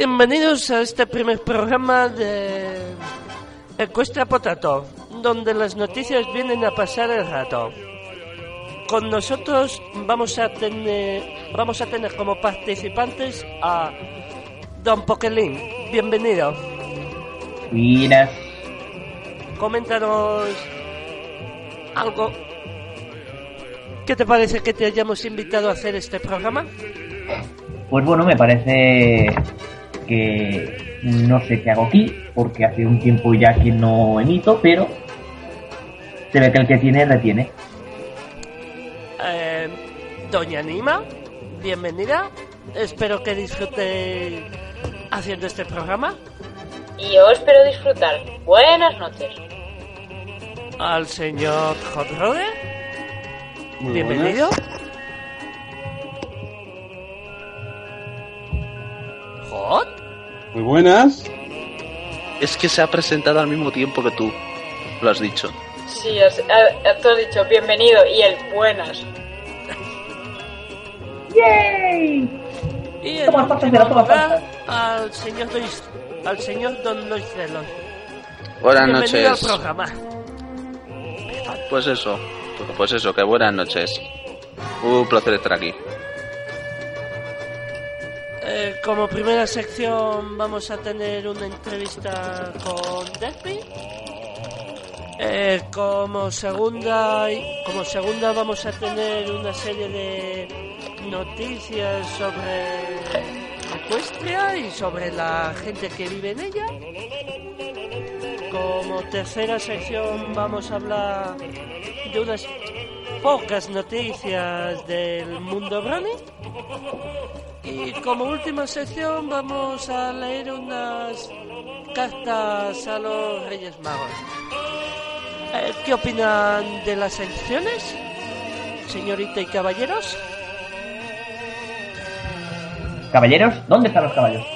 Bienvenidos a este primer programa de Ecuestra Potato, donde las noticias vienen a pasar el rato. Con nosotros vamos a tener vamos a tener como participantes a Don Pokelín. Bienvenido. Buenas. Coméntanos algo. ¿Qué te parece que te hayamos invitado a hacer este programa? Pues bueno, me parece que no sé qué hago aquí, porque hace un tiempo ya que no emito, pero se ve que el que tiene retiene. Eh, Doña Nima, bienvenida. Espero que disfrute haciendo este programa. Y yo espero disfrutar. Buenas noches. Al señor Hot Rode, bienvenido. Hot. Muy buenas. Es que se ha presentado al mismo tiempo que tú. Lo has dicho. Sí, has, ha- tú has dicho bienvenido y el buenas. ¡Yay! y en Toma, pásatela, toma, lugar, al señor Luis, al señor Don Luis Celos. Buenas Bienvenido noches. al programa. Pues eso. Pues eso, que buenas noches. Un placer estar aquí. Eh, como primera sección vamos a tener una entrevista con Derby. Eh, como segunda como segunda vamos a tener una serie de noticias sobre Ecuestria y sobre la gente que vive en ella. Como tercera sección vamos a hablar de unas pocas noticias del mundo Brony. Y como última sección vamos a leer unas cartas a los Reyes Magos. Eh, ¿Qué opinan de las elecciones, señorita y caballeros? Caballeros, ¿dónde están los caballos?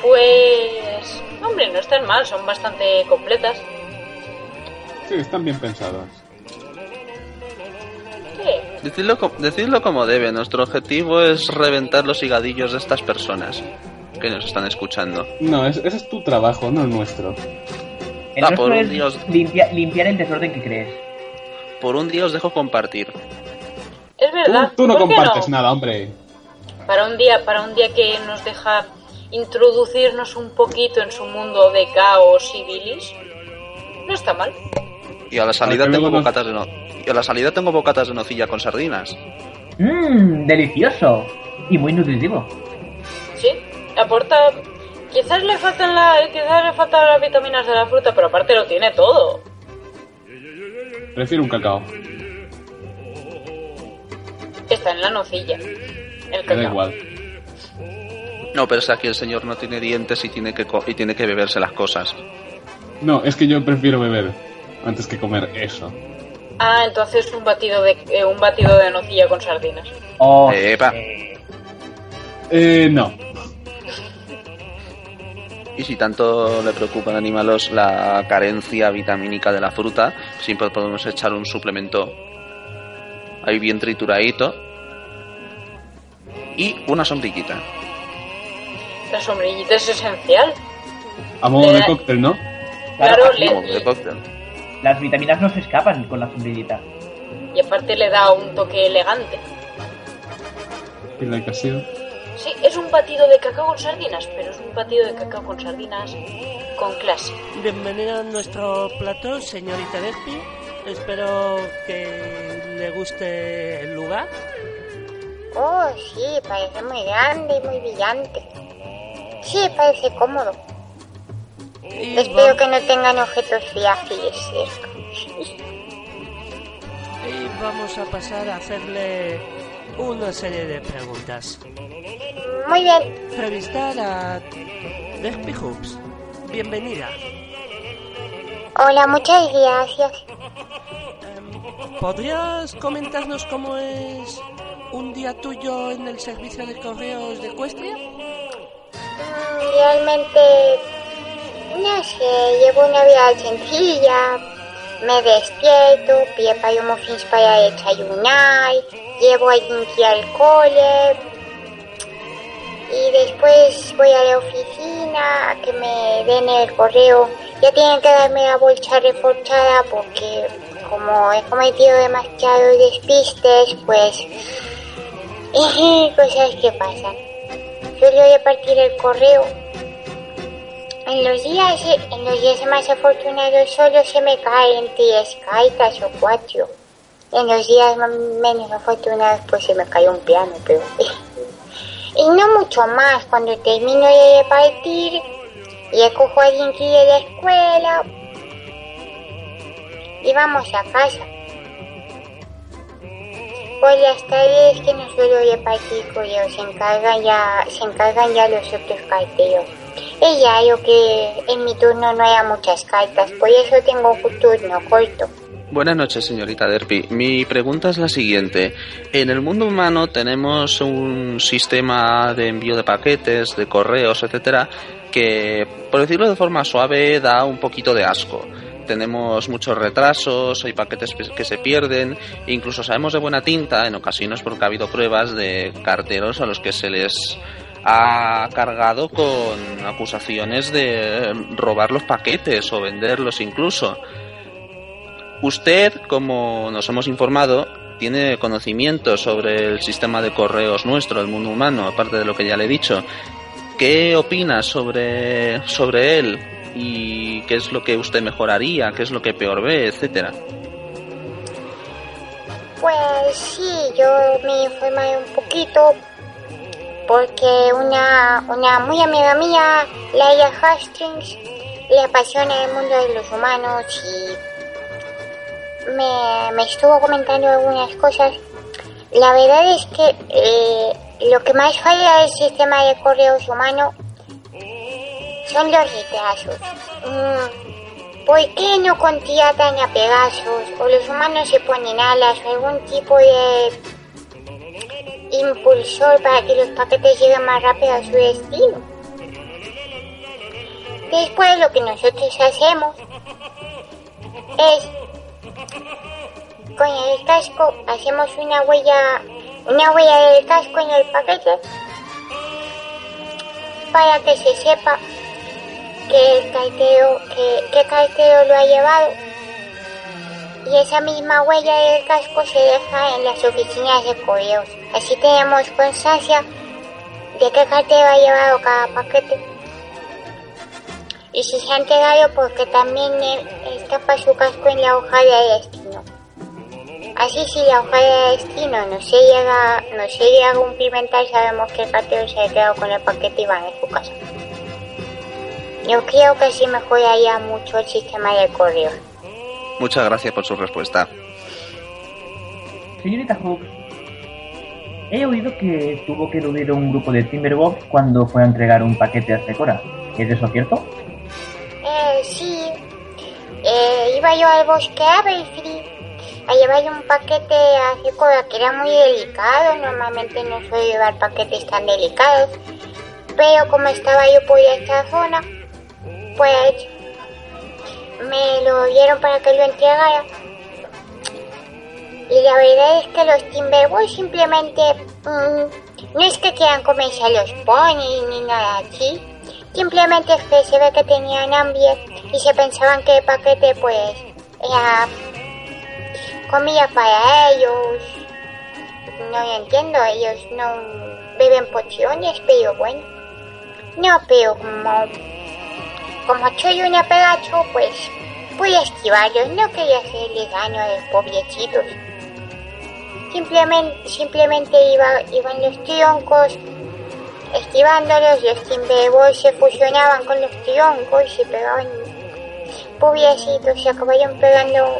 Pues... Hombre, no están mal, son bastante completas. Sí, están bien pensadas. Decidlo, decidlo como debe. Nuestro objetivo es reventar los higadillos de estas personas que nos están escuchando. No, es- ese es tu trabajo, no el nuestro. El Ah, nuestro por un es dios. limpia- limpiar el desorden que crees. Por un día os dejo compartir. Es verdad. tú no ¿por qué compartes nada, hombre. Para un día, para un día que nos deja introducirnos un poquito en su mundo de caos y bilis, no está mal. Y a la salida tengo bocatas de no... Y a la salida tengo bocatas de nocilla con sardinas. Mmm, delicioso. Y muy nutritivo. Sí, aporta. Quizás le faltan la, quizás le faltan las vitaminas de la fruta, pero aparte lo tiene todo. Prefiero un cacao. Está en la nocilla. El Me da cacao. igual. No, pero es que aquí el señor no tiene dientes y tiene que, co- y tiene que beberse las cosas. No, es que yo prefiero beber antes que comer eso. Ah, entonces un batido de eh, un batido de nocilla con sardinas. Oh, Epa. eh, Eh, no. Y si tanto le preocupa al animalos la carencia vitamínica de la fruta, siempre podemos echar un suplemento ahí bien trituradito y una sombrillita. La sombrillita es esencial. A modo de Eh. cóctel, ¿no? Claro, claro, le- Como de cóctel. Las vitaminas no se escapan con la sombrillita. y aparte le da un toque elegante. Y la que ha sido. Sí, es un batido de cacao con sardinas, pero es un batido de cacao con sardinas con clase. Bienvenida a nuestro plató, señorita Despi. Espero que le guste el lugar. Oh, sí, parece muy grande y muy brillante. Sí, parece cómodo. Espero que no tengan objetos frágiles y vamos a pasar a hacerle una serie de preguntas. Muy bien. Entrevistar a Despi Hoops. Bienvenida. Hola, muchas gracias. Em, ¿Podrías comentarnos cómo es un día tuyo en el servicio de correos de Ecuestria? Mm, Realmente, no sé, llevo una vida sencilla. Me despierto, preparo muffins para desayunar, llevo a limpiar el cole. y después voy a la oficina a que me den el correo. Ya tienen que darme la bolsa reforzada porque como he cometido demasiados despistes, pues cosas que pasan. Suelo repartir el correo. En los días, en los días más afortunados solo se me caen tres cartas o cuatro. En los días menos afortunados pues se me cae un piano, pero... y no mucho más. Cuando termino de repartir, y cojo a alguien que de la escuela y vamos a casa. Por las tardes que no suelo repartir correos, se encargan ya, se encargan ya los otros carteros. Ella, yo que en mi turno no haya muchas cartas, por eso tengo un turno corto. Buenas noches, señorita Derpy. Mi pregunta es la siguiente. En el mundo humano tenemos un sistema de envío de paquetes, de correos, etcétera, que, por decirlo de forma suave, da un poquito de asco. Tenemos muchos retrasos, hay paquetes que se pierden, incluso sabemos de buena tinta, en ocasiones porque ha habido pruebas de carteros a los que se les ha cargado con acusaciones de robar los paquetes o venderlos incluso. Usted, como nos hemos informado, tiene conocimiento sobre el sistema de correos nuestro, el mundo humano, aparte de lo que ya le he dicho. ¿Qué opina sobre, sobre él? ¿Y qué es lo que usted mejoraría? ¿Qué es lo que peor ve? Etcétera. Pues sí, yo me informé un poquito porque una, una muy amiga mía, Laia Hastings, le apasiona el mundo de los humanos y me, estuvo comentando algunas cosas. La verdad es que eh, lo que más falla del sistema de correos humano son los retrasos. Mm, ¿Por qué no contratan a Pegasus o los humanos se ponen alas o algún tipo de impulsor para que los paquetes lleguen más rápido a su destino? Después lo que nosotros hacemos es con el casco hacemos una huella, una huella del casco en el paquete para que se sepa que el cartero, que, qué cartero lo ha llevado. Y esa misma huella del casco se deja en las oficinas de correos. Así tenemos constancia de qué cartero ha llevado cada paquete. Y si se ha enterado porque también escapa su casco en la hoja de destino. Así si la hoja de destino no se llega, no se llega a cumplimentar, sabemos que el cartero se ha quedado con el paquete y va en su casa. Yo creo que así mejoraría mucho el sistema de correo. Muchas gracias por su respuesta. Señorita Hooks, he oído que tuvo que eludir un grupo de Timberwolves cuando fue a entregar un paquete a Secora. ¿Es eso cierto? Eh, sí. Eh, iba yo al bosque Aberfree a llevar un paquete a Secora que era muy delicado. Normalmente no suelo llevar paquetes tan delicados. Pero como estaba yo por esta zona, pues me lo dieron para que lo entregara. Y la verdad es que los Timberwolves simplemente mm, no es que quieran comerse a los ponis ni nada así. Simplemente es que se ve que tenían hambre y se pensaban que el paquete pues era comida para ellos. No lo entiendo, ellos no beben pociones, pero bueno. No, pero como como soy una pegacho, pues voy a esquivarlos, no quería hacerles daño a los pobrecitos. Simplemente, simplemente iba, iban los troncos esquivándolos, los timbrebos se fusionaban con los troncos y se pegaban. Pobrecitos, se acabaron pegando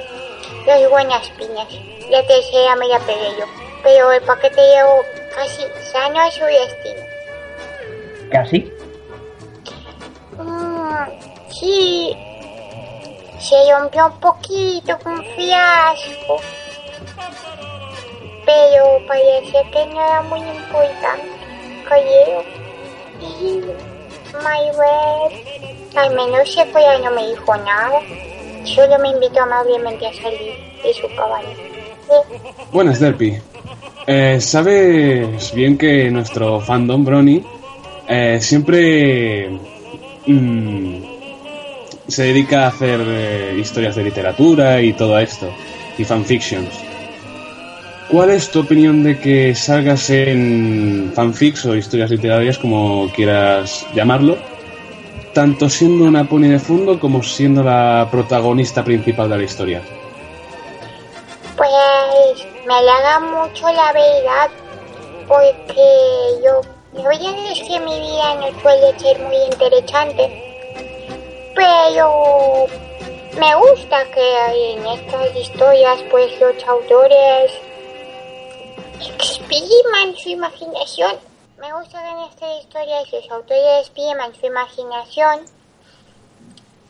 las buenas piñas. La tercera me la pegué yo, pero el paquete llegó casi sano a su destino. ¿Casi? Sí, se rompió un poquito con fiasco, pero parece que no era muy importante, creo. Y Maybeth, al menos se fue no me dijo nada. Solo me invitó amablemente a salir de su caballo. Buenas, Derpy. Eh, Sabes bien que nuestro fandom Brony eh, siempre mm, se dedica a hacer eh, historias de literatura y todo esto, y fanfictions. ¿Cuál es tu opinión de que salgas en fanfics o historias literarias, como quieras llamarlo, tanto siendo una pony de fondo como siendo la protagonista principal de la historia? Pues me halaga mucho la verdad, porque yo, yo ya decir que mi vida no suele ser muy interesante, pero me gusta que en estas historias pues los autores expriman su imaginación. Me gusta que en estas historias los autores expriman su imaginación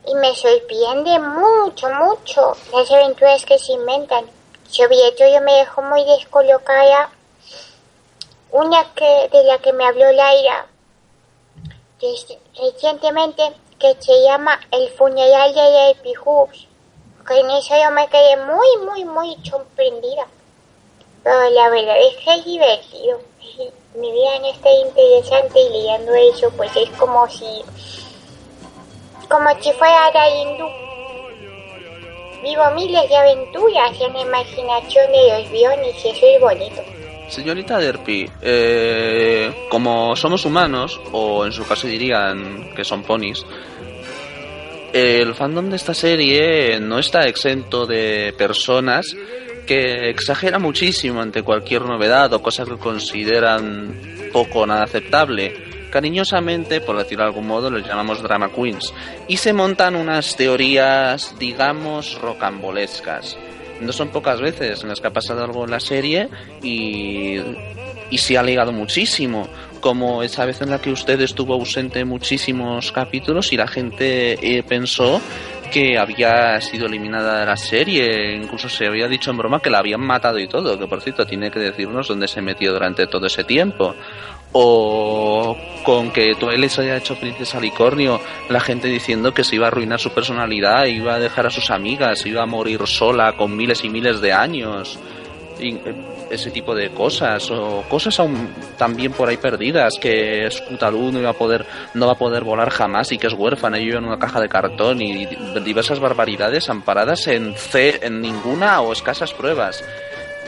y me sorprende mucho, mucho las aventuras que se inventan. Sobre todo yo me dejo muy descolocada una que de la que me habló Laira recientemente que se llama El funeral de Hoops. Que en eso yo me quedé muy, muy, muy sorprendida. Pero la verdad es que es divertido. Mi vida no está interesante y leyendo eso pues es como si como si fuera hindú. Vivo miles de aventuras en la imaginación de los bionis y eso es bonito. Señorita Derpy, eh, como somos humanos, o en su caso dirían que son ponis, el fandom de esta serie no está exento de personas que exagera muchísimo ante cualquier novedad o cosa que consideran poco o nada aceptable. Cariñosamente, por decirlo de algún modo, les llamamos drama queens. Y se montan unas teorías, digamos, rocambolescas. No son pocas veces en las que ha pasado algo en la serie y, y se ha ligado muchísimo. Como esa vez en la que usted estuvo ausente en muchísimos capítulos y la gente eh, pensó que había sido eliminada de la serie, incluso se había dicho en broma que la habían matado y todo, que por cierto tiene que decirnos dónde se metió durante todo ese tiempo. O con que Twilight se haya hecho princesa licornio, la gente diciendo que se iba a arruinar su personalidad, iba a dejar a sus amigas, iba a morir sola con miles y miles de años. Eh, ese tipo de cosas o cosas aún también por ahí perdidas que Scootaloo no iba a poder no va a poder volar jamás y que es huérfana y vive en una caja de cartón y diversas barbaridades amparadas en C, en ninguna o escasas pruebas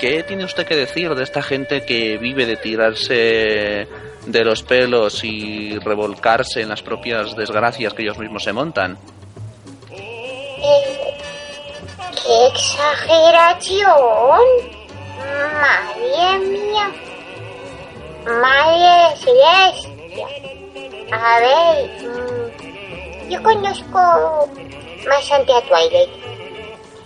¿qué tiene usted que decir de esta gente que vive de tirarse de los pelos y revolcarse en las propias desgracias que ellos mismos se montan? ¡Qué exageración! ¡Madre mía! ¡Madre celestia! A ver, mm, yo conozco bastante a Twilight.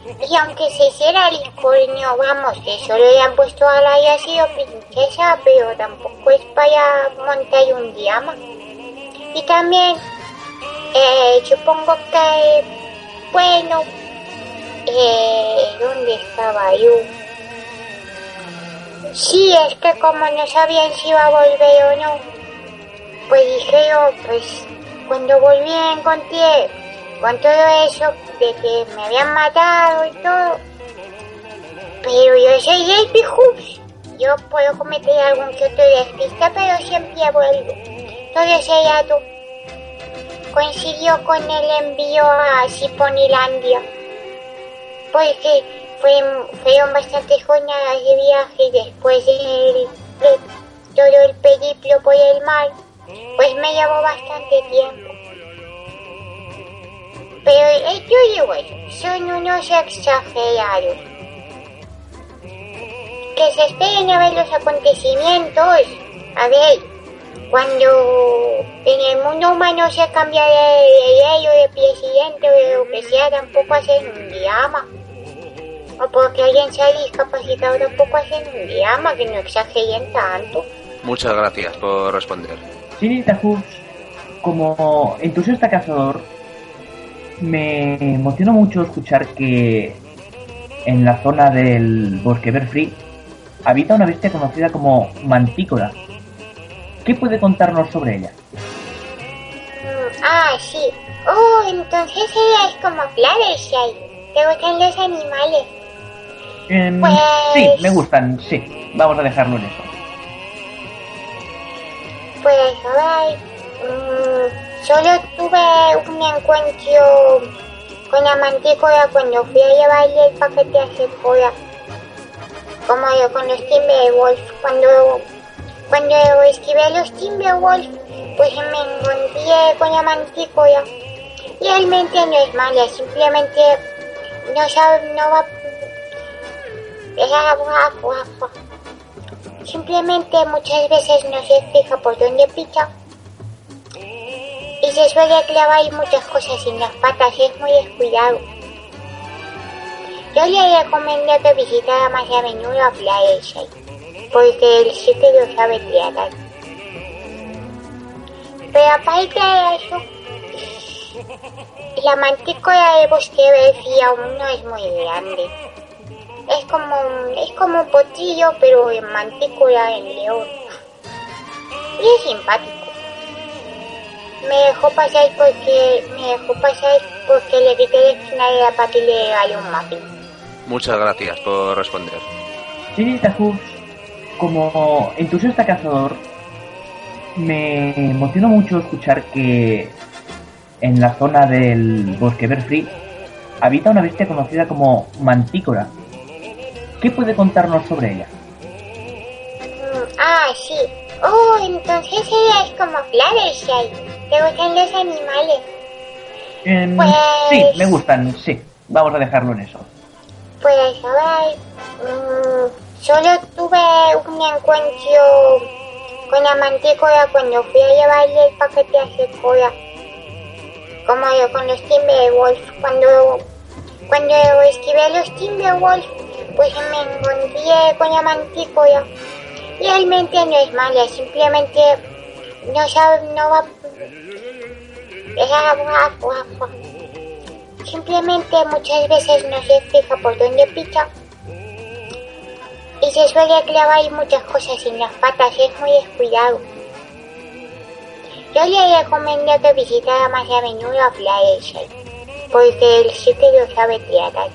Y aunque se hiciera licornio, vamos, solo le han puesto a la haya sido princesa, pero tampoco es para montar un diama. Y también, eh, supongo que, bueno, eh, ¿dónde estaba yo? Sí, es que como no sabían si iba a volver o no, pues dije yo, pues cuando volví encontré con todo eso de que me habían matado y todo. Pero yo soy J.P. Hoops. Yo puedo cometer algún que otro despiste, pero siempre vuelvo. Entonces ella coincidió con el envío a Siponilandia. Porque fue, fueron bastantes jornadas de viaje después de todo el periplo por el mar. Pues me llevó bastante tiempo. Pero eh, yo digo eso, son unos exagerados. Que se esperen a ver los acontecimientos. A ver, cuando en el mundo humano se cambia de, ley o de presidente o de lo que sea, tampoco hacen un drama. O porque alguien se ha discapacitado, tampoco hacen un drama, que no exageren tanto. Muchas gracias por responder. Sí, Tajus, como entusiasta cazador, me emocionó mucho escuchar que en la zona del bosque Berfree habita una bestia conocida como mantícora. ¿Qué puede contarnos sobre ella? Mm, ah, sí. Oh, entonces ella es como Fluttershy. ¿Te gustan los animales? Em, Pues- Sí, me gustan, sí. Vamos a dejarlo en eso. Pues, a ver, Mm, solo tuve un encuentro con la mantícora cuando fui a llevarle el paquete a Sephora. Como yo con los Timberwolves. Cuando, cuando escribí los Timberwolves, pues me encontré con la mantícora. Realmente no es mala, simplemente no sabe, no va... Simplemente muchas veces no se fija por dónde picha y se suele clavar muchas cosas en las patas, es muy descuidado. Yo le recomiendo que visitara más a menudo a Fluttershy, porque sí que lo sabe tratar. Pero aparte de eso, la mantícora de bosque verde aún no es muy grande. Es como, es como un potillo, pero en mantícora en león. Y es simpático. Me dejó pasar porque me dejó pasar porque le quité de esquina para que le regalé un muffin. Muchas gracias por responder. Señorita Hoops, como entusiasta cazador, me emocionó mucho escuchar que en la zona del bosque Berfree habita una bestia conocida como mantícora. ¿Qué puede contarnos sobre ella? Mm, ah, sí. Oh, entonces ella es como Fluttershy. ¿Te gustan los animales? Em, Pues- Sí, me gustan, sí. Vamos a dejarlo en eso. Pues a ver, mm, solo tuve un encuentro con la mantícora cuando fui a llevarle el paquete a Sephora. Como yo con los Timberwolves. Cuando, cuando escribí los Timberwolves, pues me encontré con la mantícora. Realmente no es mala, simplemente no sabe, no va... Simplemente muchas veces no se fija por dónde picha y se suele clavar muchas cosas en las patas, es muy descuidado. Yo le recomiendo que visitara más a menudo a Fluttershy, porque sí que lo sabe tratar.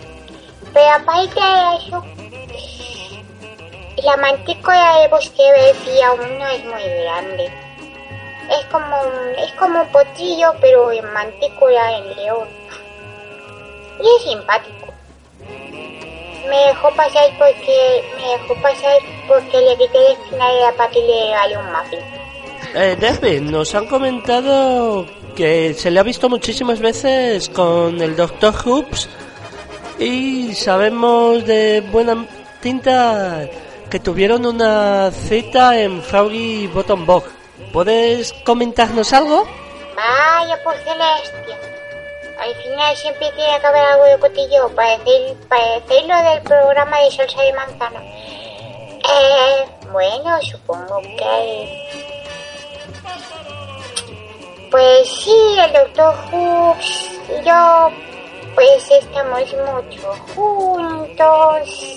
Pero aparte de eso, la mantícora de bosque verde aún no es muy grande. Es como, es como un potillo, pero en mantícora en león. Y es simpático. Me dejó pasar porque, me dejó pasar porque le quité de esquina para que le regalé un muffin. Eh, Derby, nos han comentado que se le ha visto muchísimas veces con el Dr. Hoops y sabemos de buena tinta que tuvieron una cita en Froggy Bottom Bog. ¿Puedes comentarnos algo? Vaya por celestia. Al final siempre tiene que haber algo de cotillo para decir, para decir lo del programa de salsa de manzana. Eh, bueno, supongo que... Pues sí, el doctor Hooks y yo, pues estamos mucho juntos.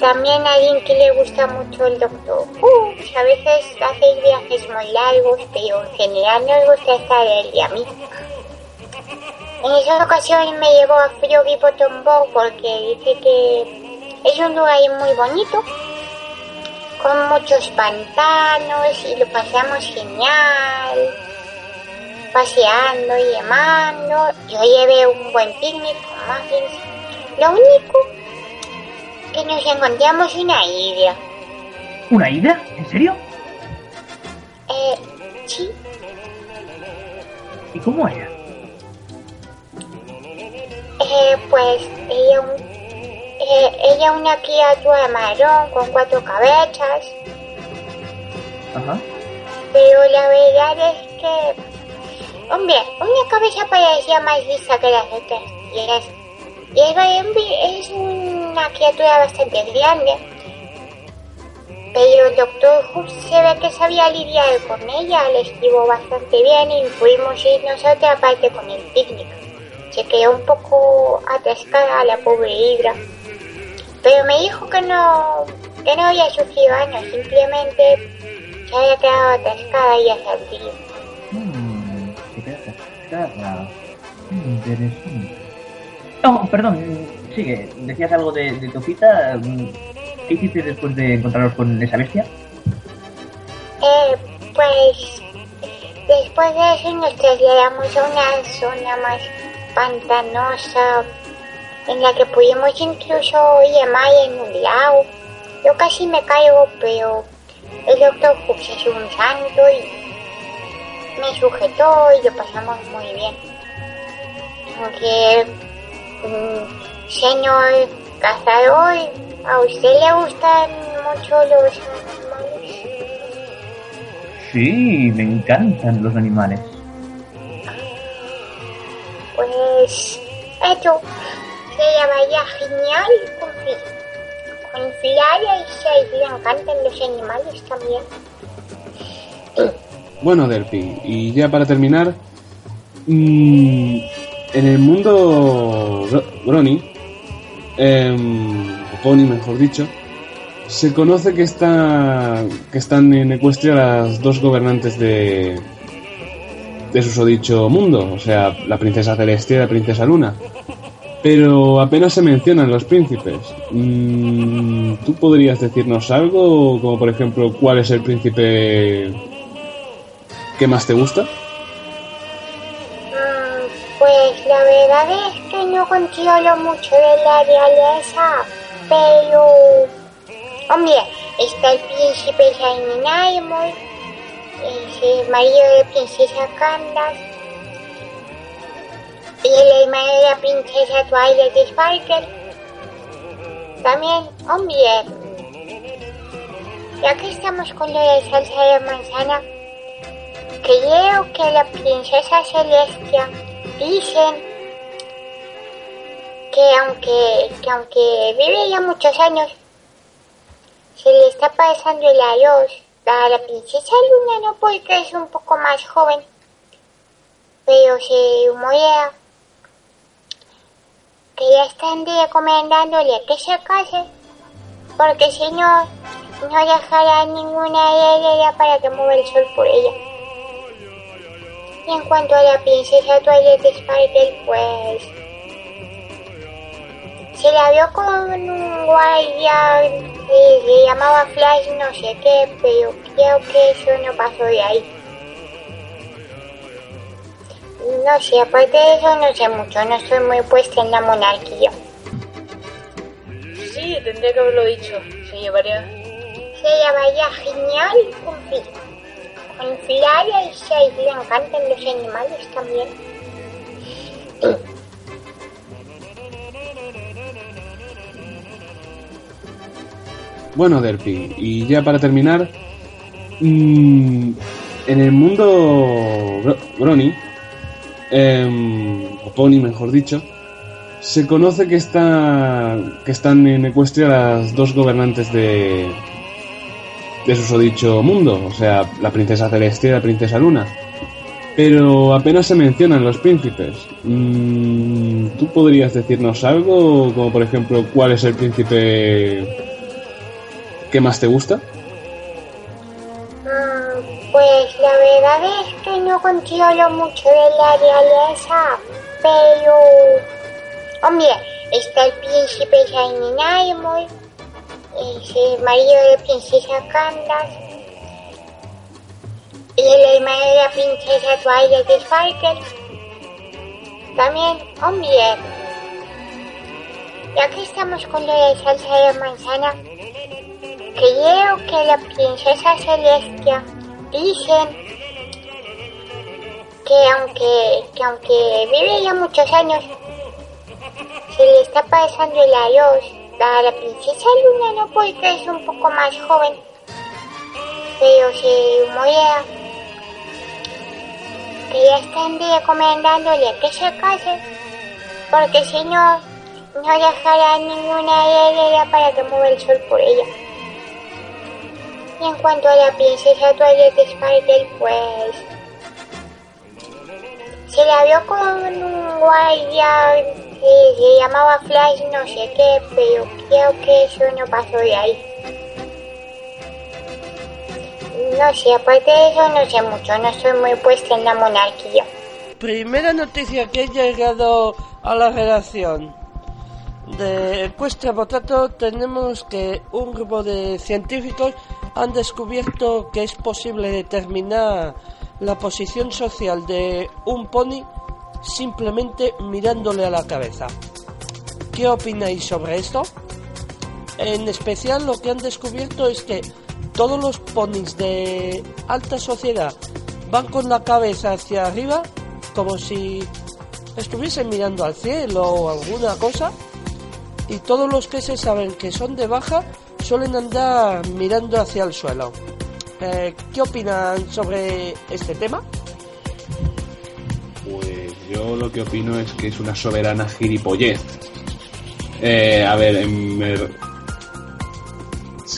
También a alguien que le gusta mucho el doctor Hooks. A veces hace viajes muy largos, pero en general nos gusta estar él y a mí. En esa ocasión me llevó a Froggy Bog porque dice que es un lugar muy bonito, con muchos pantanos y lo pasamos genial, paseando y llamando. Yo llevé un buen picnic con. Lo único que nos encontramos una idea. ¿Una ida? ¿En serio? Eh, sí, ¿Y cómo era? Eh, pues ella, un, eh, ella una criatura marrón con cuatro cabezas, Ajá. pero la verdad es que, hombre, una cabeza parecía más lisa que las otras y es, y es, ba- es una criatura bastante grande. Pero el doctor Hook se ve que sabía lidiar con ella, le esquivó bastante bien y pudimos irnos a otra parte con el picnic. Se quedó un poco atascada la pobre Hidra. Pero me dijo que no, que no había sufrido daño, simplemente se había quedado atascada y saldría. Hmm, se Interesante. Oh, perdón, sigue. Decías algo de, de tu cita. mm, ¿Qué hiciste después de encontraros con esa bestia? Eh, pues después de eso nos trasladamos a una zona más pantanosa en la que pudimos incluso llamar en un lago. Yo casi me caigo, pero el doctor Hook se hizo un santo y me sujetó y lo pasamos muy bien. Aunque, señor cazador, ¿a usted le gustan mucho los animales? Sí, me encantan los animales. Pues eso se llamaría genial con Fi- con y Shade le encantan los animales también. Bueno, Derpy, y ya para terminar, mm, en el mundo Bro- Brony, em, o Pony mejor dicho, se conoce que, está, que están en Ecuestria las dos gobernantes de, de susodicho mundo, o sea, la princesa Celestia y la princesa Luna. Pero apenas se mencionan los príncipes. Mm, ¿Tú podrías decirnos algo? Como por ejemplo, ¿cuál es el príncipe que más te gusta? Verdad es que no controlo mucho de la realeza, pero... Hombre, está el príncipe Shiny Naimon, es el marido de princesa Candace, y el hermano de la princesa Twilight Sparkle. También, hombre, ya que estamos con lo de salsa de manzana, creo que la princesa Celestia dicen que aunque, que aunque vive ya muchos años, se le está pasando el adiós a la princesa Luna, no porque es un poco más joven, pero se rumorea que ya están recomendándole que se case, porque si no, no dejará ninguna heredera para que mueva el sol por ella. Y en cuanto a la princesa Twilight Sparkle, pues se la vio con un guardián que se llamaba Flash no sé qué, pero creo que eso no pasó de ahí. No sé, aparte de eso no sé mucho, no estoy muy puesta en la monarquía. Sí, tendría que haberlo dicho. Se llevaría. Se llamaría genial con. Con Filaria y Shade le encantan los animales también. Bueno, Derpy, y ya para terminar, mm, en el mundo Bro- Brony, em, o Pony mejor dicho, se conoce que, está, que están en Ecuestria las dos gobernantes de, de susodicho mundo, o sea, la princesa Celestia y la princesa Luna. Pero apenas se mencionan los príncipes. Mm, ¿Tú podrías decirnos algo? Como por ejemplo, ¿cuál es el príncipe que más te gusta? Mm, Pues la verdad es que no controlo mucho de la realeza, pero... Hombre, está el príncipe Shiny Naimon, es el marido de princesa Candace, y el hermano de la princesa Twilight Sparkle. También, hombre, ya que estamos con lo de salsa de manzana, creo que la princesa Celestia dicen que aunque, que aunque vive ya muchos años, se le está pasando el adiós a la princesa Luna, no porque es un poco más joven, pero se rumorea que ya están recomendándole que se case, porque si no, no dejará ninguna heredera para que mueva el sol por ella. Y en cuanto a la princesa Twilight Sparkle, pues se la vio con un guardián que se llamaba Flash no sé qué, pero creo que eso no pasó de ahí. No sé, aparte de eso no sé mucho, no estoy muy puesta en la monarquía. Primera noticia que he llegado a la redacción de Cuestra Botato tenemos que un grupo de científicos han descubierto que es posible determinar la posición social de un pony simplemente mirándole a la cabeza. ¿Qué opináis sobre esto? En especial lo que han descubierto es que todos los ponis de alta sociedad van con la cabeza hacia arriba como si estuviesen mirando al cielo o alguna cosa y todos los que se saben que son de baja suelen andar mirando hacia el suelo. Eh, ¿Qué opinan sobre este tema? Pues yo lo que opino es que es una soberana gilipollez. Eh, a ver, em, me-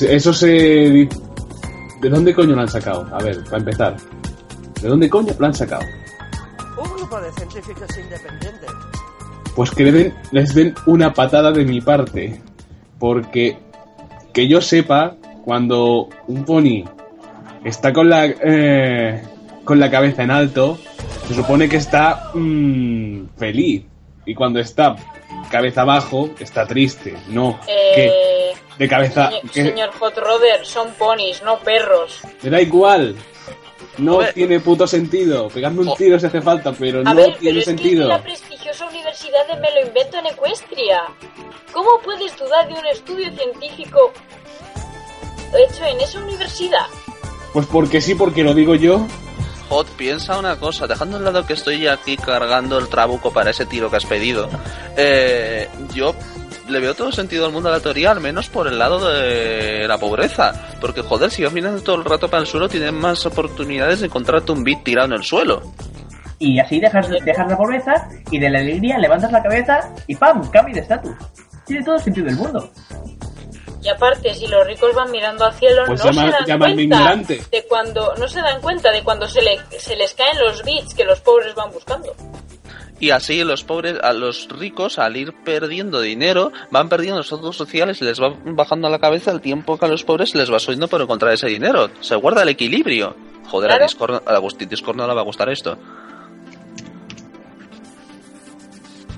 eso se... ¿De dónde coño lo han sacado? A ver, para empezar. ¿De dónde coño lo han sacado? Un grupo de científicos independientes. Pues que le den- les den una patada de mi parte. Porque que yo sepa, cuando un pony está con la, eh, con la cabeza en alto, se supone que está mm, feliz. Y cuando está cabeza abajo, está triste. No, que Eh, de cabeza... señor, que- señor Hot Rodder, son ponis, no perros. me da igual. No A ver. tiene puto sentido. Pegarme un tiro si hace falta, pero A no ver, pero tiene es que es sentido. la prestigiosa Universidad de Me lo invento en Ecuestria. ¿Cómo puedes dudar de un estudio científico hecho en esa universidad? Pues porque sí, porque lo digo yo. Hot, piensa una cosa, dejando de lado que estoy aquí cargando el trabuco para ese tiro que has pedido, eh, yo le veo todo sentido del mundo a la teoría, al menos por el lado de la pobreza. Porque, joder, si vas mirando todo el rato para el suelo, tienes más oportunidades de encontrarte un bit tirado en el suelo. Y así dejas, dejas la pobreza y de la alegría levantas la cabeza y ¡pam! cambio de estatus. Tiene todo el sentido del mundo. Y aparte, si los ricos van mirando al cielo, Pues no llama- se dan cuenta ignorante. de cuando no se dan cuenta de cuando se, le- se les caen los bits que los pobres van buscando. Y así los pobres, a los ricos, al ir perdiendo dinero, van perdiendo estatus sociales y les va bajando a la cabeza el tiempo que a los pobres les va subiendo por encontrar ese dinero. Se guarda el equilibrio. Joder, a. Discord, a Discord no le va a gustar esto.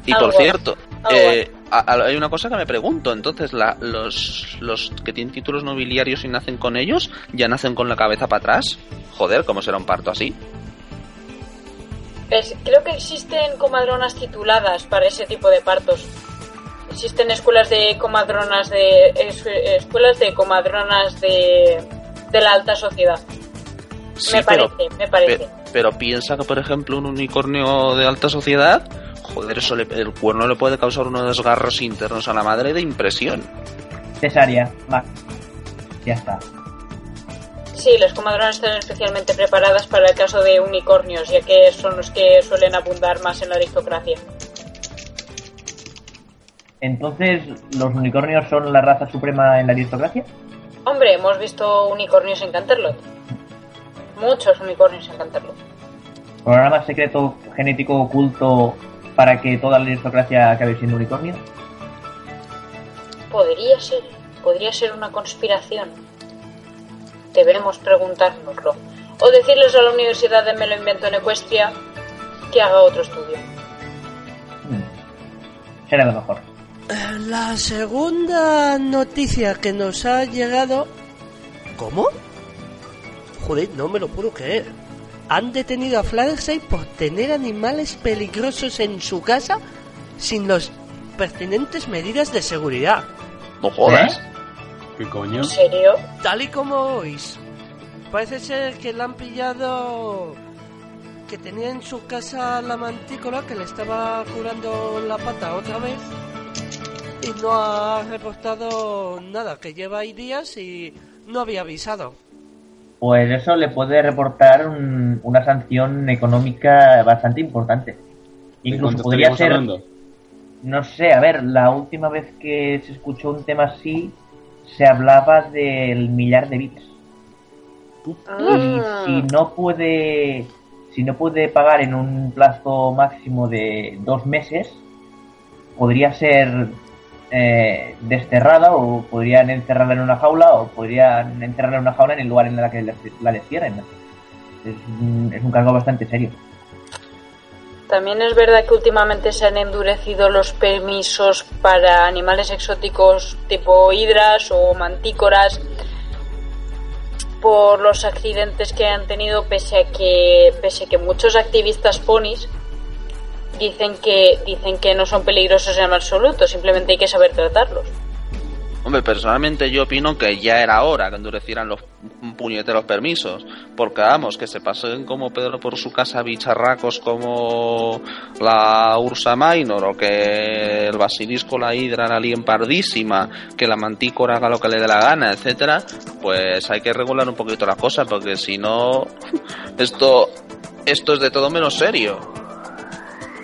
Y por cierto, eh, a- a- hay una cosa que me pregunto. Entonces, la- los, los que tienen títulos nobiliarios y nacen con ellos, ¿ya nacen con la cabeza para atrás? Joder, ¿cómo será un parto así? Es- creo que existen comadronas tituladas para ese tipo de partos. Existen escuelas de comadronas de es- escuelas de comadronas de, de la alta sociedad. Sí, me pero- parece, me parece. Pe- Pero piensa que, por ejemplo, un unicornio de alta sociedad, joder, eso le- el cuerno le puede causar unos desgarros internos a la madre de impresión. Cesárea, va. Ya está. Sí, las comadronas están especialmente preparadas para el caso de unicornios, ya que son los que suelen abundar más en la aristocracia. Entonces, ¿los unicornios son la raza suprema en la aristocracia? Hombre, hemos visto unicornios en Canterlot. Muchos unicornios en Canterlot. ¿Programa secreto genético oculto para que toda la aristocracia acabe siendo unicornio? Podría ser, podría ser una conspiración. Deberemos preguntárnoslo. O decirles a la Universidad de Me lo invento en Ecuestria que haga otro estudio. Hmm. Será lo mejor. La segunda noticia que nos ha llegado... ¿Cómo? Joder, no me lo puedo creer. Han detenido a Fluttershy por tener animales peligrosos en su casa sin las pertinentes medidas de seguridad. No jodas. ¿Qué coño? ¿En serio? Tal y como oís. Parece ser que le han pillado que tenía en su casa la mantícola que le estaba curando la pata otra vez y no ha reportado nada, que lleva ahí días y no había avisado. Pues eso le puede reportar un- una sanción económica bastante importante. ¿De Incluso podría ser, hablando? no sé, a ver, la última vez que se escuchó un tema así, se hablaba del millar de bits. Y si no puede, si no puede pagar en un plazo máximo de dos meses, podría ser eh, desterrada o podrían encerrarla en una jaula o podrían encerrarla en una jaula en el lugar en el que la destierren. Es un cargo bastante serio. También es verdad que últimamente se han endurecido los permisos para animales exóticos tipo hidras o mantícoras. por los accidentes que han tenido pese a que pese que muchos activistas ponis dicen que dicen que no son peligrosos en absoluto, simplemente hay que saber tratarlos. Hombre, personalmente yo opino que ya era hora que endurecieran los puñeteros permisos. Porque vamos, que se pasen como Pedro por su casa bicharracos como la Ursa Minor o que el basilisco, la hidra, la liempardísima, que la mantícora haga lo que le dé la gana, etcétera, pues hay que regular un poquito las cosas porque si no, esto, esto es de todo menos serio.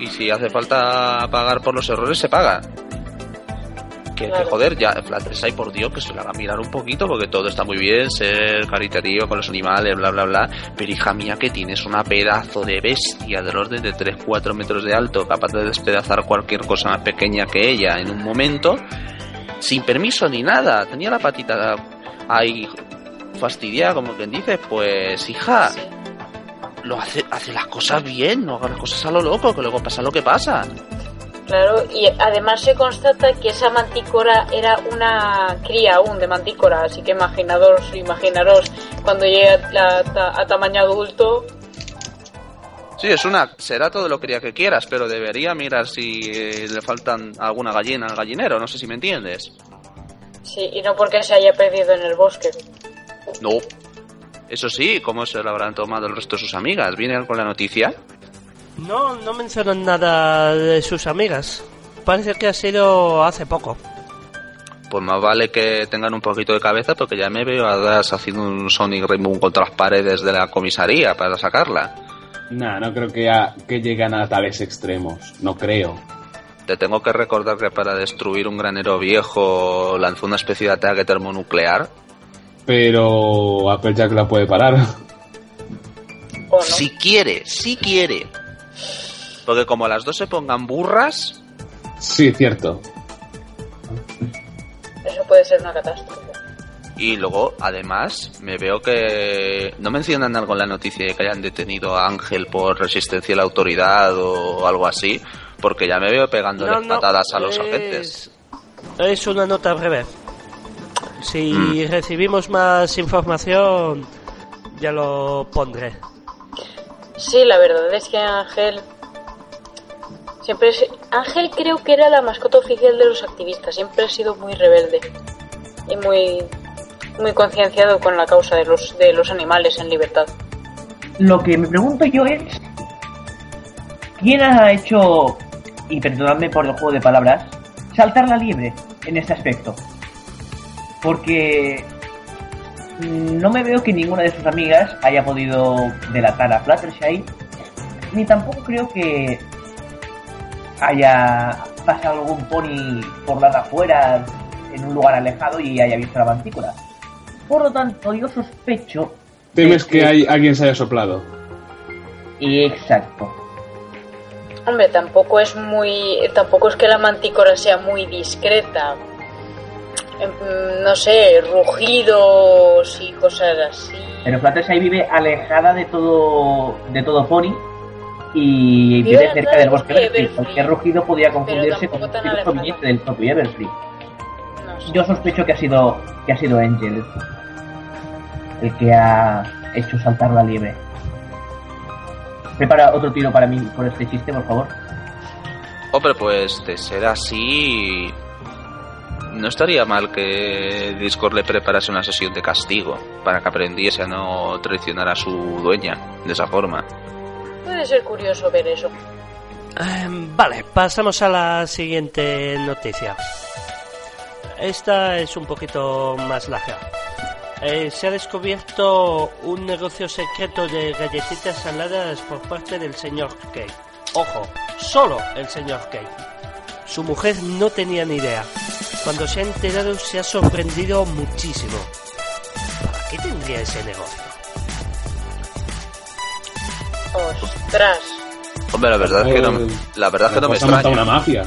Y si hace falta pagar por los errores, se paga que, joder, ya Flattershy, por Dios, que se le haga mirar un poquito, porque todo está muy bien, ser caritativo con los animales, bla, bla, bla. Pero hija mía, que tienes una pedazo de bestia del orden de 3-4 metros de alto, capaz de despedazar cualquier cosa más pequeña que ella en un momento, sin permiso ni nada. Tenía la patita ahí fastidiada, como quien dice, pues hija. Lo hace, hace las cosas bien, no haga las cosas a lo loco, que luego pasa lo que pasa. Claro, y además se constata que esa mantícora era una cría aún de mantícora, así que imaginaros, imaginaros cuando llegue a, a- a tamaño adulto, Sí, es una. Será todo lo que que quieras, pero debería mirar si eh, le faltan alguna gallina al gallinero. No sé si me entiendes. sí, y no porque se haya perdido en el bosque. No. Eso sí, ¿cómo se lo habrán tomado el resto de sus amigas? ¿Viene con la noticia? No, no mencionan nada de sus amigas. Parece que ha sido hace poco. Pues más vale que tengan un poquito de cabeza porque ya me veo a Das haciendo un Sonic Rainbow contra las paredes de la comisaría para sacarla. Nah, no creo que, a- que lleguen a tales extremos. No creo. Te tengo que recordar que para destruir un granero viejo lanzó una especie de ataque termonuclear. Pero Applejack la puede parar. ¿O no? Si quiere, si quiere. Porque como las dos se pongan burras, Sí, cierto. Eso puede ser una catástrofe. Y luego, además, me veo que no mencionan algo en la noticia de que hayan detenido a Ángel por resistencia a la autoridad o algo así, porque ya me veo pegándole No, no, patadas a los es- agentes. Es una nota breve. Si Mm. recibimos más información, ya lo pondré. Sí, la verdad es que Ángel. Siempre es- Ángel creo que era la mascota oficial de los activistas. Siempre ha sido muy rebelde. Y muy. Muy concienciado con la causa de los, de los animales en libertad. Lo que me pregunto yo es, ¿quién ha hecho, y perdonadme por el juego de palabras, saltar la liebre en este aspecto? Porque no me veo que ninguna de sus amigas haya podido delatar a Fluttershy, ni tampoco creo que haya pasado algún pony por las afueras en un lugar alejado y haya visto la mantícora. Por lo tanto, yo sospecho... Temes que hay, alguien se haya soplado. Exacto. Hombre, tampoco es muy. Tampoco es que la mantícora sea muy discreta. Em, No sé, rugidos y cosas así. Pero Fluttershy vive alejada de todo de todo pony y Vive cerca del bosque Everfree. Everfree. Cualquier rugido podría confundirse con un rugido proveniente del propio Everfree. No sé. Yo sospecho que ha sido que ha sido Angel el que ha hecho saltar la liebre. Prepara otro tiro para mí por este chiste, por favor. Hombre, pues de ser así, no estaría mal que Discord le preparase una sesión de castigo para que aprendiese a no traicionar a su dueña de esa forma. Puede ser curioso ver eso. Em, vale, pasamos a la siguiente noticia. Esta es un poquito más larga. Eh, se ha descubierto un negocio secreto de galletitas saladas por parte del señor Cake. Ojo, solo el señor Cake. Su mujer no tenía ni idea. Cuando se ha enterado se ha sorprendido muchísimo. ¿Para qué tendría ese negocio? Ostras. Hombre, la verdad es que no, la verdad es que no me Pues extraña. una mafia.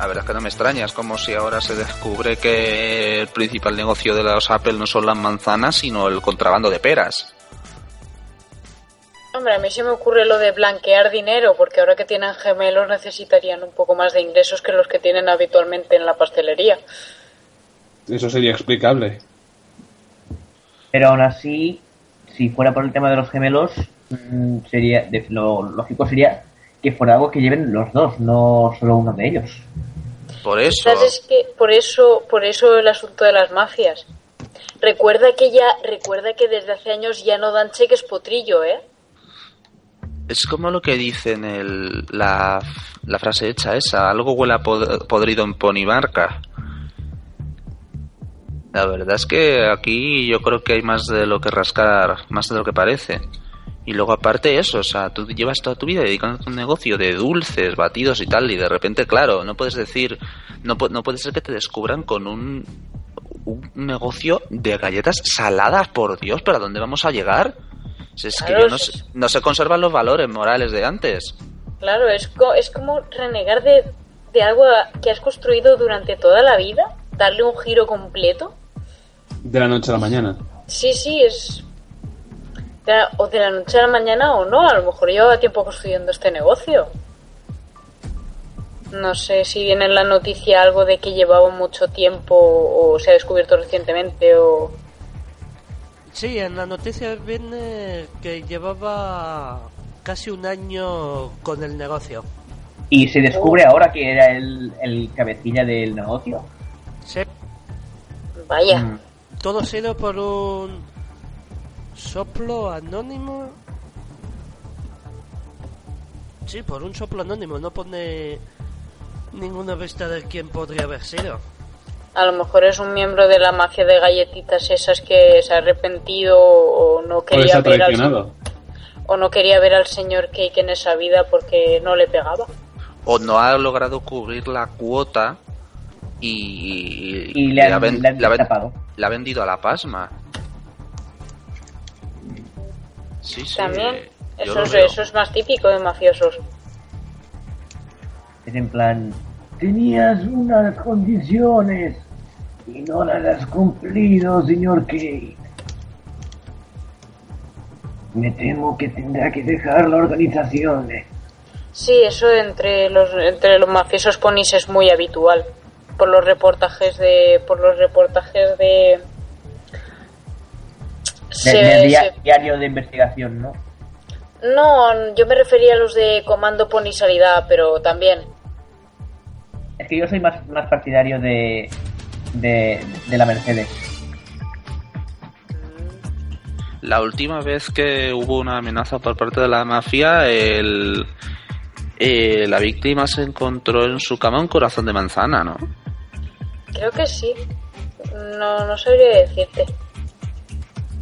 La verdad es que no me extraña. Es como si ahora se descubre que el principal negocio de los Apple no son las manzanas, sino el contrabando de peras. Hombre, a mí se me ocurre lo de blanquear dinero, porque ahora que tienen gemelos necesitarían un poco más de ingresos que los que tienen habitualmente en la pastelería. Eso sería explicable. Pero aún así, si fuera por el tema de los gemelos, mm, sería de- lo lógico sería que fuera algo que lleven los dos, no solo uno de ellos. Por eso. Es que por eso, por eso el asunto de las mafias. Recuerda que ya, recuerda que desde hace años ya no dan cheques potrillo, ¿eh? Es como lo que dicen el, la, la frase hecha esa, algo huele a pod- podrido en Ponimarca. La verdad es que aquí yo creo que hay más de lo que rascar, más de lo que parece. Y luego aparte eso, o sea, tú llevas toda tu vida dedicándote a un negocio de dulces, batidos y tal, y de repente, claro, no puedes decir, no, no puede ser que te descubran con un, un negocio de galletas saladas, por Dios, ¿pero a dónde vamos a llegar? Si es que Claro, ya no, se, no se conservan los valores morales de antes. Claro, es, co- es como renegar de, de algo que has construido durante toda la vida, darle un giro completo. De la noche a la mañana. Sí, sí, es... de la- o de la noche a la mañana o no, a lo mejor llevaba tiempo construyendo este negocio. No sé si viene en la noticia algo de que llevaba mucho tiempo o se ha descubierto recientemente o... Sí, en la noticia viene que llevaba casi un año con el negocio. Y se descubre ahora que era el, el cabecilla del negocio. Sí, Vaya, Mm. todo ha sido por un soplo anónimo. Sí, por un soplo anónimo, no pone ninguna vista de quién podría haber sido. A lo mejor es un miembro de la mafia de galletitas esas que se ha arrepentido o no quería ver al, traicionado. o no quería ver al señor Cake en esa vida porque no le pegaba. O no ha logrado cubrir la cuota y, Y le han, ha ven- le han ha ven- vendido a la pasma. Sí, sí. También, eso es, eso es más típico de mafiosos. Es en plan, tenías unas condiciones y no las has cumplido, señor Kate. Me temo que tendrá que dejar la organización. eh. Sí, eso entre los entre los mafiosos ponis es muy habitual por los reportajes de por los reportajes de De- Se- de se- diario de investigación, ¿no? No, yo me refería a los de Comando Ponisalidad, pero también. Es que yo soy más, más partidario de, de, de la Mercedes. La última vez que hubo una amenaza por parte de la mafia, el, eh, la víctima se encontró en su cama un corazón de manzana, ¿no? Creo que sí. No, no sabría decirte.